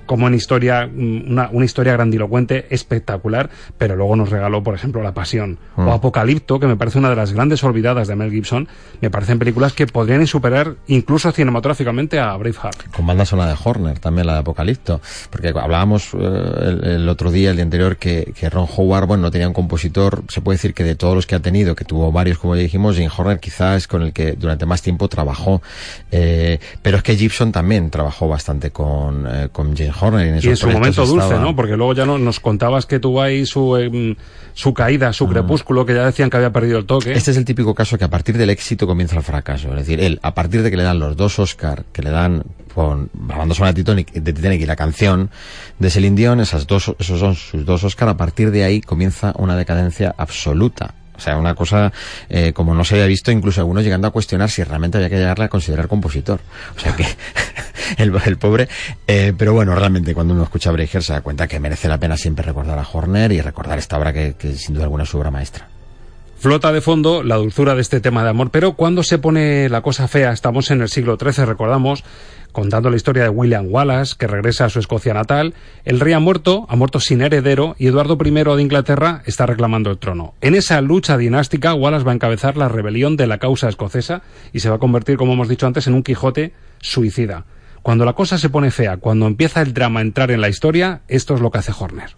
como en historia, mm, una, una historia grandilocuente, espectacular, pero luego nos regaló, por ejemplo, La Pasión Mm. o Apocalipto, que me parece una de las grandes olvidadas de Mel Gibson, me parecen películas que podrían superar incluso cinematográficamente a Braveheart. con banda sonora de Horner, también la de Apocalipto, porque hablábamos eh, el, el otro día, el día anterior, que, que Ron Howard, bueno, no tenía un compositor, se puede decir que de todos los que ha tenido, que tuvo varios, como ya dijimos, Jim Horner quizás con el que durante más tiempo trabajó, eh, pero es que Gibson también trabajó bastante con, eh, con Jim Horner. En Y esos en su momento dulce, ¿no? Porque luego ya no, nos contabas que tuvo ahí su, em, su caída, su crepúsculo, que ya decían que había perdido el toque. Este es el típico caso que a partir del éxito comienza el fracaso. Es decir, él, a partir de que le dan los dos Oscar, que le dan con la banda de Titanic, de Titanic y la canción de Celine Dion, esas dos, esos son sus dos Oscar, a partir de ahí comienza una decadencia absoluta. O sea, una cosa eh, como no se había visto, incluso algunos llegando a cuestionar si realmente había que llegarle a considerar compositor. O sea que el, el pobre. eh, pero bueno, realmente cuando uno escucha a Braveheart se da cuenta que merece la pena siempre recordar a Horner y recordar esta obra que, que sin duda alguna es su obra maestra. Flota de fondo la dulzura de este tema de amor, pero cuando se pone la cosa fea, estamos en el siglo XIII, recordamos, contando la historia de William Wallace, que regresa a su Escocia natal, el rey ha muerto, ha muerto sin heredero, y Eduardo I de Inglaterra está reclamando el trono. En esa lucha dinástica, Wallace va a encabezar la rebelión de la causa escocesa y se va a convertir, como hemos dicho antes, en un Quijote suicida. Cuando la cosa se pone fea, cuando empieza el drama a entrar en la historia, esto es lo que hace Horner.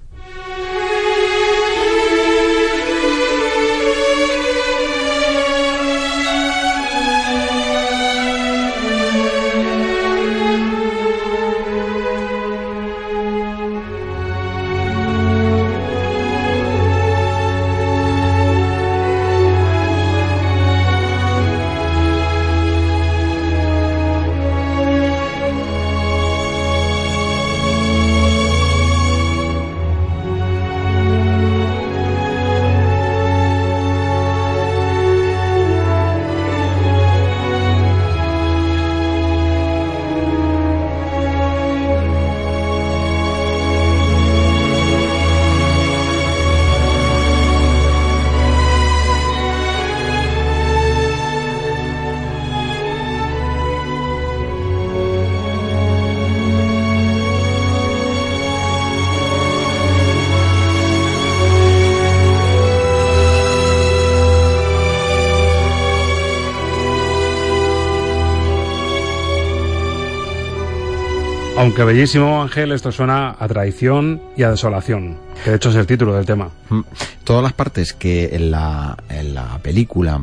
Aunque bellísimo, Ángel, esto suena a traición y a desolación, que de hecho es el título del tema. Mm. Todas las partes que en la, en la película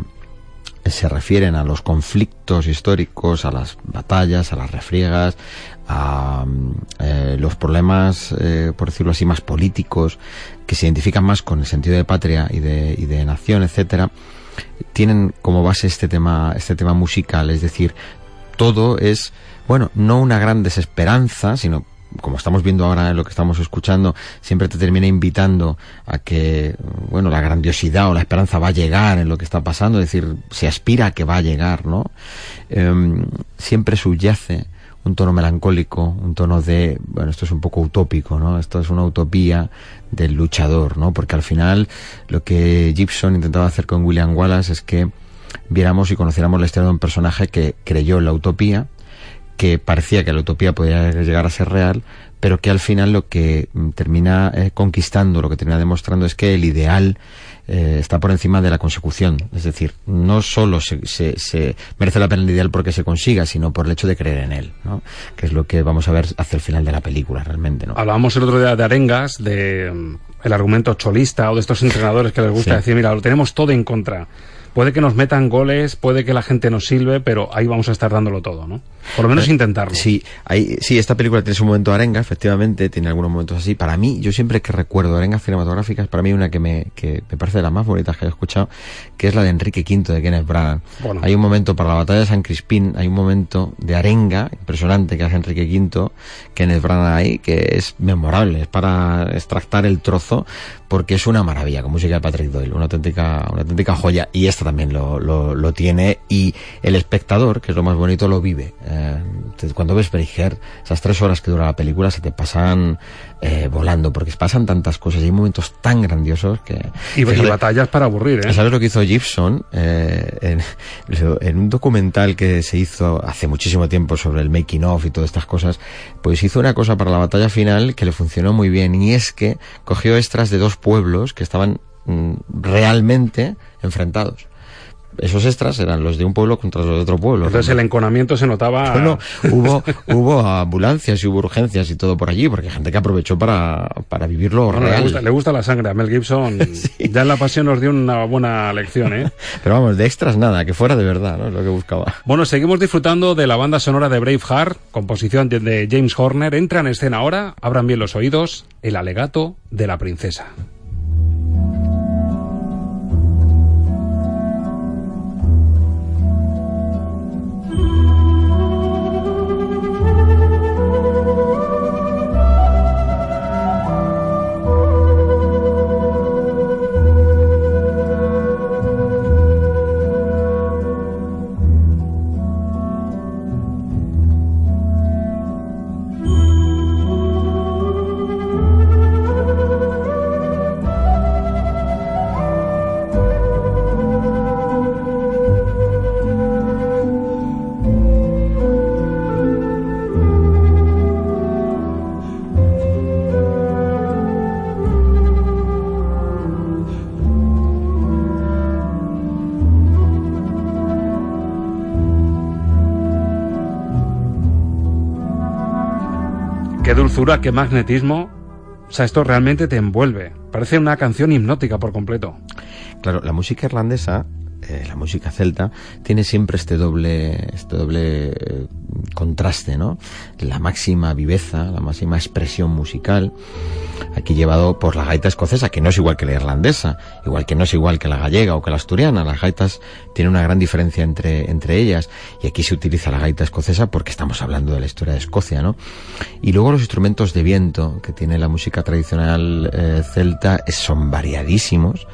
se refieren a los conflictos históricos, a las batallas, a las refriegas, a mm, eh, los problemas, eh, por decirlo así, más políticos, que se identifican más con el sentido de patria y de, y de nación, etcétera, tienen como base este tema, este tema musical, es decir, todo es, bueno, no una gran desesperanza, sino como estamos viendo ahora en lo que estamos escuchando, siempre te termina invitando a que, bueno, la grandiosidad o la esperanza va a llegar en lo que está pasando, es decir, se aspira a que va a llegar, ¿no? Em, siempre subyace un tono melancólico, un tono de, bueno, esto es un poco utópico, ¿no? Esto es una utopía del luchador, ¿no? Porque al final lo que Gibson intentaba hacer con William Wallace es que viéramos y conociéramos la historia de un personaje que creyó en la utopía, que parecía que la utopía podía llegar a ser real, pero que al final lo que termina eh, conquistando, lo que termina demostrando es que el ideal eh, está por encima de la consecución. Es decir, no solo se, se, se, merece la pena el ideal porque se consiga, sino por el hecho de creer en él, ¿no? que es lo que vamos a ver hacia el final de la película realmente. ¿no? Hablábamos el otro día de arengas, de mm, el argumento cholista o de estos entrenadores que les gusta Sí. decir, mira, lo tenemos todo en contra. Puede que nos metan goles, puede que la gente nos sirve, pero ahí vamos a estar dándolo todo, ¿no? Por lo menos intentarlo. Sí, hay, sí, esta película tiene su momento de arenga, efectivamente, tiene algunos momentos así. Para mí, yo siempre que recuerdo arengas cinematográficas, para mí una que me, que me parece de las más bonitas que he escuchado, que es la de Enrique V de Kenneth Branagh. Bueno. Hay un momento para la batalla de San Crispín, hay un momento de arenga impresionante que hace Enrique V, Kenneth Branagh ahí, que es memorable, es para extractar el trozo, porque es una maravilla, con música de Patrick Doyle, una auténtica, una auténtica joya, y esta también lo, lo, lo tiene, y el espectador, que es lo más bonito, lo vive. Eh, cuando ves Bridger, esas tres horas que dura la película se te pasan eh, volando, porque pasan tantas cosas, y hay momentos tan grandiosos que... Y, y Fíjate- batallas para aburrir, ¿eh? ¿Sabes lo que hizo Gibson? Eh, en, en un documental que se hizo hace muchísimo tiempo sobre el making of y todas estas cosas, pues hizo una cosa para la batalla final que le funcionó muy bien y es que cogió extras de dos pueblos que estaban mm, realmente enfrentados. Esos extras eran los de un pueblo contra los de otro pueblo. Entonces el enconamiento se notaba... Bueno, hubo, hubo ambulancias y hubo urgencias y todo por allí, porque gente que aprovechó para, para vivirlo Bueno, le, real. gusta, le gusta la sangre a Mel Gibson. Ya en La Pasión nos dio una buena lección, ¿eh? Pero vamos, de extras nada, que fuera de verdad, ¿no? Es lo que buscaba. Bueno, seguimos disfrutando de la banda sonora de Braveheart, composición de- de James Horner. Entra en escena ahora, abran bien los oídos, el alegato de la princesa. Dulzura, qué magnetismo. O sea, esto realmente te envuelve. Parece una canción hipnótica por completo. Claro, la música irlandesa, eh, la música celta, tiene siempre este doble, este doble eh, contraste, ¿no? La máxima viveza, la máxima expresión musical, aquí llevado por la gaita escocesa, que no es igual que la irlandesa, igual que no es igual que la gallega o que la asturiana. Las gaitas tienen una gran diferencia entre, entre ellas, y aquí se utiliza la gaita escocesa porque estamos hablando de la historia de Escocia, ¿no? Y luego los instrumentos de viento que tiene la música tradicional eh, celta son variadísimos,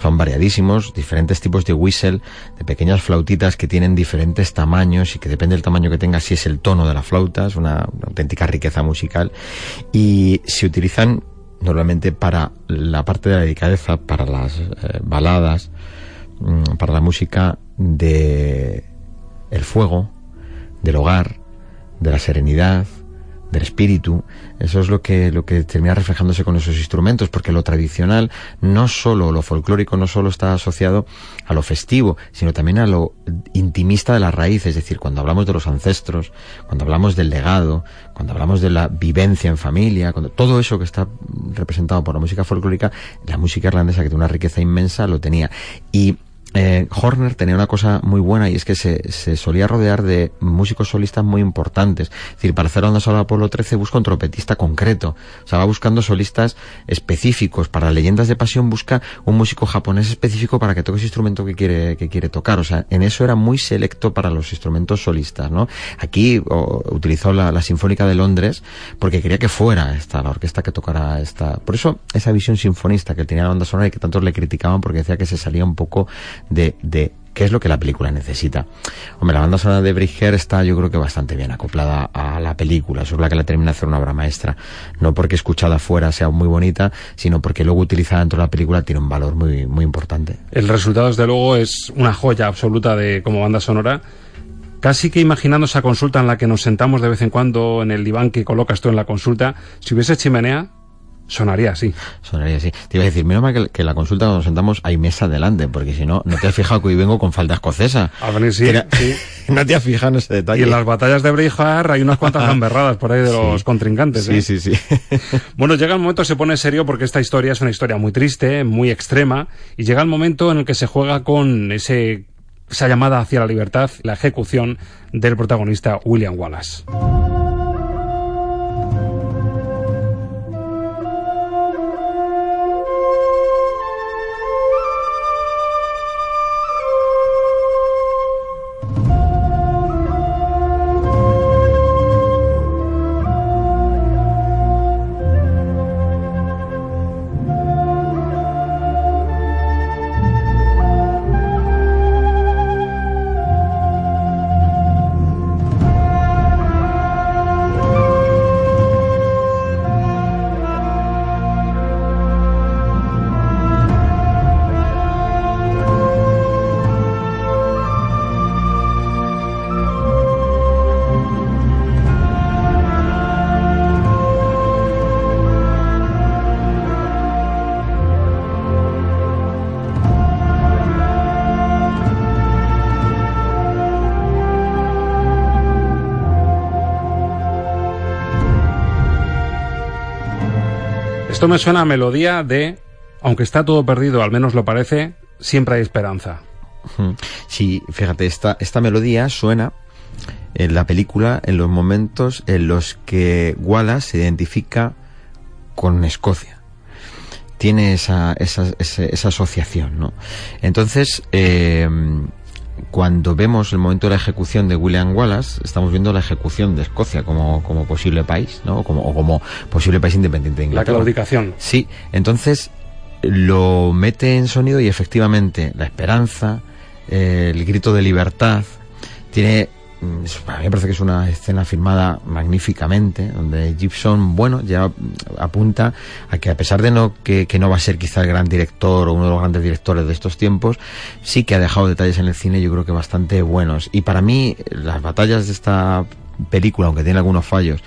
son variadísimos, diferentes tipos de whistle, de pequeñas flautitas que tienen diferentes tamaños y que depende del tamaño que tenga, si es el tono de la flauta, es una, una auténtica riqueza musical. Y se utilizan normalmente para la parte de la delicadeza, para las eh, baladas, mm, para la música de el fuego, del hogar, de la serenidad, del espíritu. Eso es lo que, lo que termina reflejándose con esos instrumentos, porque lo tradicional, no solo lo folclórico, no solo está asociado a lo festivo, sino también a lo intimista de la raíz. Es decir, cuando hablamos de los ancestros, cuando hablamos del legado, cuando hablamos de la vivencia en familia, cuando todo eso que está representado por la música folclórica, la música irlandesa, que tiene una riqueza inmensa, lo tenía. Y eh, Horner tenía una cosa muy buena y es que se, se solía rodear de músicos solistas muy importantes. Es decir, para hacer Onda Sola Apolo 13 busca un trompetista concreto. O sea, va buscando solistas específicos. Para Leyendas de Pasión busca un músico japonés específico para que toque ese instrumento que quiere, que quiere tocar. O sea, en eso era muy selecto para los instrumentos solistas, ¿no? Aquí utilizó la, la Sinfónica de Londres porque quería que fuera esta, la orquesta que tocara esta. Por eso, esa visión sinfonista que tenía la banda sonora y que tantos le criticaban porque decía que se salía un poco de, de qué es lo que la película necesita. Hombre, la banda sonora de Bridger está yo creo que bastante bien acoplada a la película, eso es la que la termina de hacer una obra maestra. No porque escuchada fuera sea muy bonita, sino porque luego utilizada dentro de la película tiene un valor muy, muy importante. El resultado, desde luego, es una joya absoluta de como banda sonora casi que imaginando esa consulta en la que nos sentamos de vez en cuando en el diván que colocas tú en la consulta, si hubiese chimenea, sonaría así. Sonaría así. Te iba a decir, menos mal que, que la consulta cuando nos sentamos hay mesa delante, porque si no, no te has fijado que hoy vengo con falda escocesa. A sí, Era- sí. no te has fijado en ese detalle. Y en las batallas de Braveheart hay unas cuantas gamberradas por ahí de los contrincantes. Sí, ¿eh? sí, sí. Bueno, llega el momento, se pone serio porque esta historia es una historia muy triste, muy extrema, y llega el momento en el que se juega con ese, esa llamada hacia la libertad, la ejecución del protagonista William Wallace. Esto me suena a melodía de, aunque está todo perdido, al menos lo parece, siempre hay esperanza. Sí, fíjate, esta, esta melodía suena en la película en los momentos en los que Wallace se identifica con Escocia. Tiene esa, esa, esa asociación, ¿no? Entonces, eh, cuando vemos el momento de la ejecución de William Wallace, estamos viendo la ejecución de Escocia como, como posible país, ¿no? Como, o como posible país independiente de La Inglaterra. claudicación. Sí, entonces lo mete en sonido y efectivamente la esperanza, eh, el grito de libertad, tiene, mm, es- a mí me parece que es una escena filmada magníficamente, donde Gibson, bueno, ya apunta a que a pesar de no que, que no va a ser quizá el gran director o uno de los grandes directores de estos tiempos, sí que ha dejado detalles en el cine yo creo que bastante buenos. Y para mí las batallas de esta película, aunque tiene algunos fallos,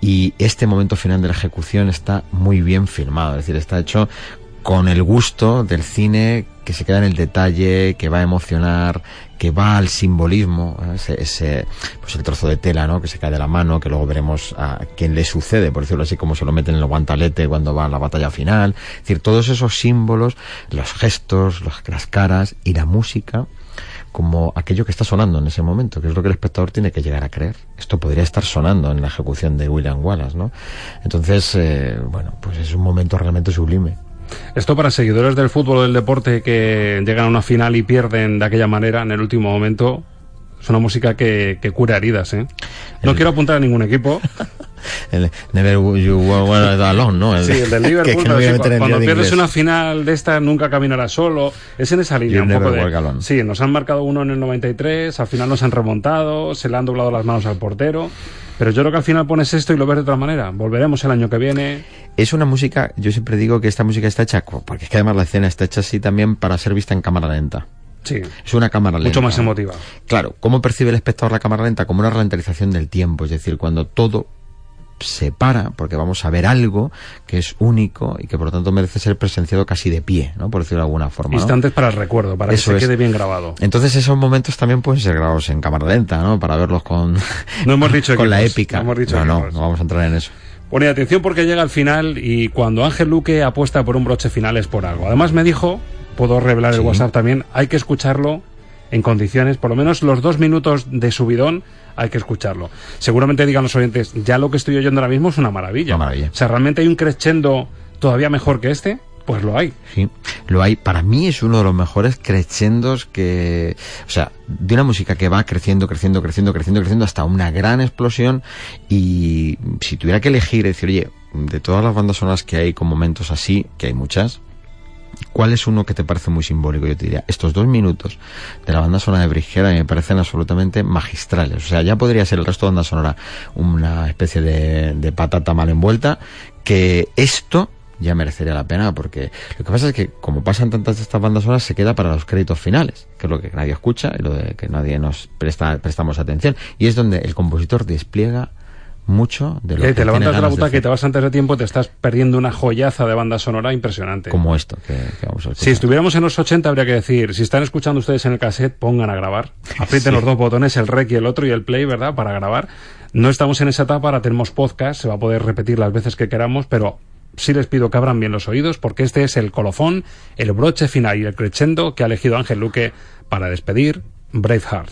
y este momento final de la ejecución está muy bien filmado, es decir, está hecho con el gusto del cine que se queda en el detalle, que va a emocionar, que va al simbolismo, ese, ese, pues el trozo de tela, ¿no? Que se cae de la mano, que luego veremos a quién le sucede, por decirlo así, como se lo meten en el guantalete cuando va a la batalla final. Es decir, todos esos símbolos, los gestos, las caras y la música, como aquello que está sonando en ese momento, que es lo que el espectador tiene que llegar a creer. Esto podría estar sonando en la ejecución de William Wallace, ¿no? Entonces, eh, bueno, pues es un momento realmente sublime. Esto para seguidores del fútbol o del deporte que llegan a una final y pierden de aquella manera en el último momento, es una música que, que cura heridas, ¿eh? No quiero apuntar a ningún equipo. El Never You Walk Alone, ¿no? El- Sí, el del Liverpool, que no cuando pierdes inglés. una final de esta nunca caminarás solo, es en esa línea un poco de... Sí, nos han marcado uno en el 93, al final nos han remontado, se le han doblado las manos al portero, pero yo creo que al final pones esto y lo ves de otra manera. Volveremos el año que viene. Es una música, yo siempre digo que esta música está hecha, porque es que además la escena está hecha así también para ser vista en cámara lenta. Sí. Es una cámara lenta. Mucho más emotiva. Claro, ¿cómo percibe el espectador la cámara lenta? Como una ralentización del tiempo, es decir, cuando todo se para, porque vamos a ver algo que es único y que por lo tanto merece ser presenciado casi de pie, ¿no? Por decirlo de alguna forma. ¿no? Instantes para el recuerdo, para Eso que es. se quede bien grabado. Entonces esos momentos también pueden ser grabados en cámara lenta, ¿no? Para verlos con, No hemos dicho con la épica. no hemos dicho no, no, vamos a entrar en eso. Bueno, y atención porque llega al final y cuando Ángel Luque apuesta por un broche final es por algo. Además me dijo, puedo revelar el. WhatsApp también, hay que escucharlo en condiciones, por lo menos los dos minutos de subidón hay que escucharlo. Seguramente digan los oyentes, ya lo que estoy oyendo ahora mismo es una maravilla. Una maravilla. O sea, ¿realmente hay un crescendo todavía mejor que este? Pues lo hay. Sí, lo hay. Para mí es uno de los mejores crescendos que, o sea, de una música que va creciendo, creciendo, creciendo, creciendo, creciendo hasta una gran explosión. Y si tuviera que elegir, decir, oye, de todas las bandas sonoras que hay con momentos así, que hay muchas, ¿cuál es uno que te parece muy simbólico? Yo te diría, estos dos minutos de la banda sonora de Brigera me parecen absolutamente magistrales. O sea, ya podría ser el resto de banda sonora una especie de, de patata mal envuelta, que esto ya merecería la pena, porque lo que pasa es que como pasan tantas de estas bandas sonoras, se queda para los créditos finales, que es lo que nadie escucha y lo de que nadie nos presta, prestamos atención. Y es donde el compositor despliega mucho de lo que te levantas de la butaca y te vas antes de tiempo, te estás perdiendo una joyaza de banda sonora impresionante. como esto que, que vamos a escuchar. Si estuviéramos en los 80 habría que decir, si están escuchando ustedes en el cassette, pongan a grabar. Aprieten Sí. los dos botones, el rec y el otro y el play, ¿verdad? Para grabar. No estamos en esa etapa, ahora tenemos podcast, se va a poder repetir las veces que queramos, pero sí les pido que abran bien los oídos porque este es el colofón, el broche final y el crescendo que ha elegido Ángel Luque para despedir Braveheart.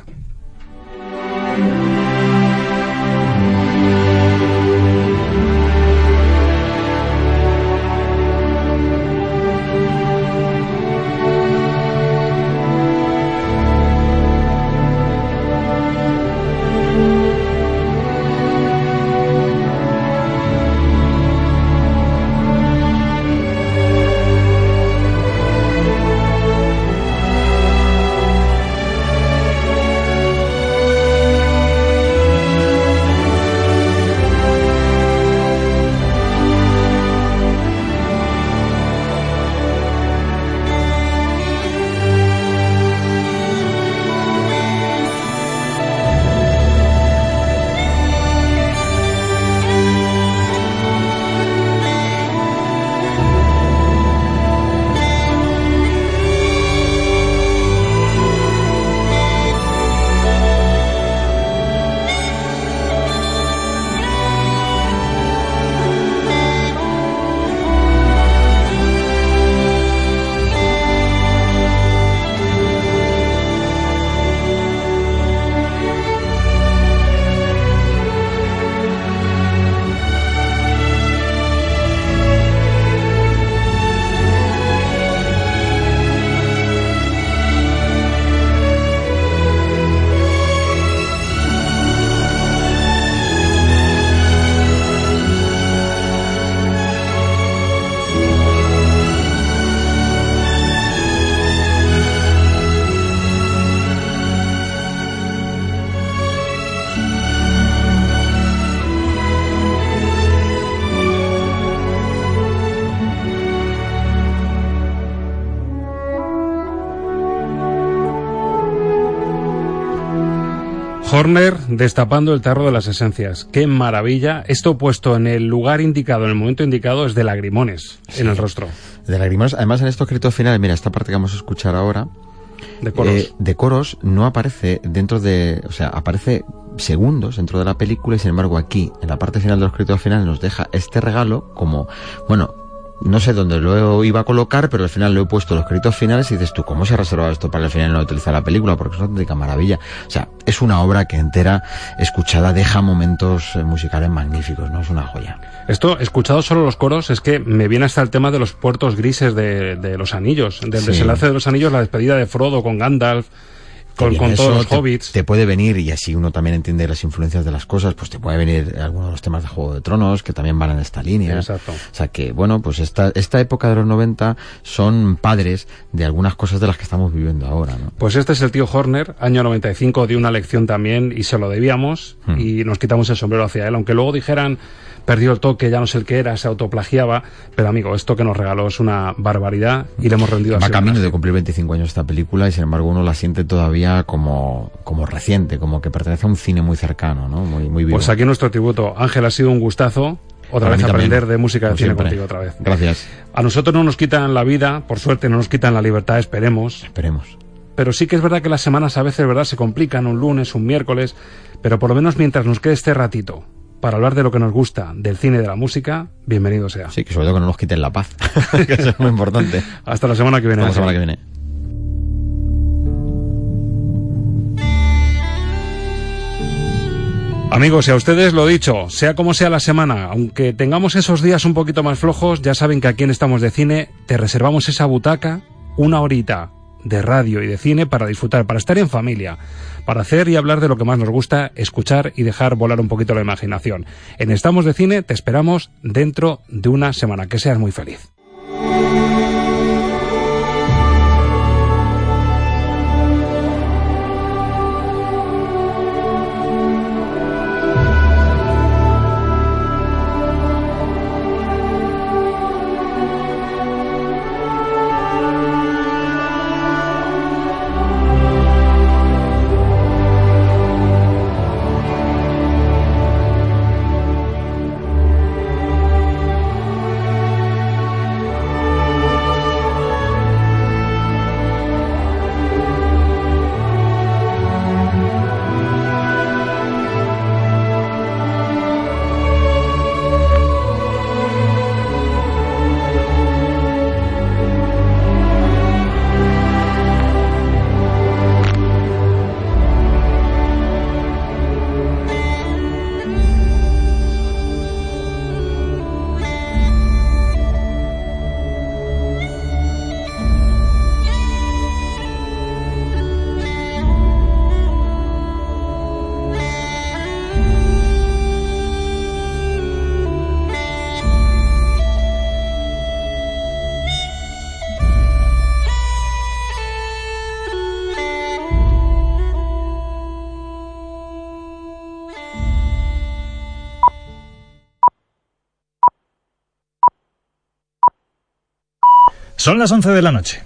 Horner destapando el tarro de las esencias. Qué maravilla. Esto puesto en el lugar indicado, en el momento indicado, es de lagrimones en el rostro. De lágrimas. Además, en estos créditos finales, mira, esta parte que vamos a escuchar ahora. De coros. eh, de coros no aparece dentro de. O sea, aparece segundos dentro de la película y sin embargo aquí, en la parte final de los créditos finales, nos deja este regalo como. Bueno. No sé dónde lo iba a colocar, pero al final lo he puesto los créditos finales y dices tú, ¿cómo se ha reservado esto para el final y no utilizar la película? Porque es una auténtica maravilla. O sea, es una obra que entera, escuchada, deja momentos eh, musicales magníficos, ¿no? Es una joya. Esto, escuchado solo los coros, es que me viene hasta el tema de los puertos grises de, de los anillos, del Sí. desenlace de los anillos, la despedida de Frodo con Gandalf, con, con todos los te- hobbits. Te puede venir, y así uno también entiende las influencias de las cosas, pues te puede venir algunos de los temas de Juego de Tronos, que también van en esta línea. Exacto. O sea que, bueno, pues esta, esta época de los 90 son padres de algunas cosas de las que estamos viviendo ahora, ¿no? Pues este es el tío Horner, año 95, dio una lección también y se lo debíamos Hmm. y nos quitamos el sombrero hacia él, aunque luego dijeran perdió el toque, ya no sé el que era, se autoplagiaba, pero amigo, esto que nos regaló es una barbaridad y le hemos rendido Va camino de cumplir 25 años esta película y sin embargo uno la siente todavía como, como reciente, como que pertenece a un cine muy cercano, ¿no? Muy, muy vivo. Pues aquí nuestro tributo. Ángel, ha sido un gustazo. Otra Para vez aprender de música de como cine siempre. contigo otra vez. Gracias. A nosotros no nos quitan la vida, por suerte no nos quitan la libertad, esperemos. Esperemos. Pero sí que es verdad que las semanas a veces, ¿verdad?, se complican, un lunes, un miércoles, pero por lo menos mientras nos quede este ratito para hablar de lo que nos gusta, del cine y de la música, bienvenido sea. Sí, que sobre todo que no nos quiten la paz, que eso es muy importante. Hasta la semana que viene. Hasta la semana que viene. Amigos, y a ustedes lo dicho, sea como sea la semana, aunque tengamos esos días un poquito más flojos, ya saben que aquí en Estamos de Cine te reservamos esa butaca, una horita de radio y de cine para disfrutar, para estar en familia, para hacer y hablar de lo que más nos gusta, escuchar y dejar volar un poquito la imaginación. En Estamos de Cine te esperamos dentro de una semana. Que seas muy feliz. Son las 11 de la noche.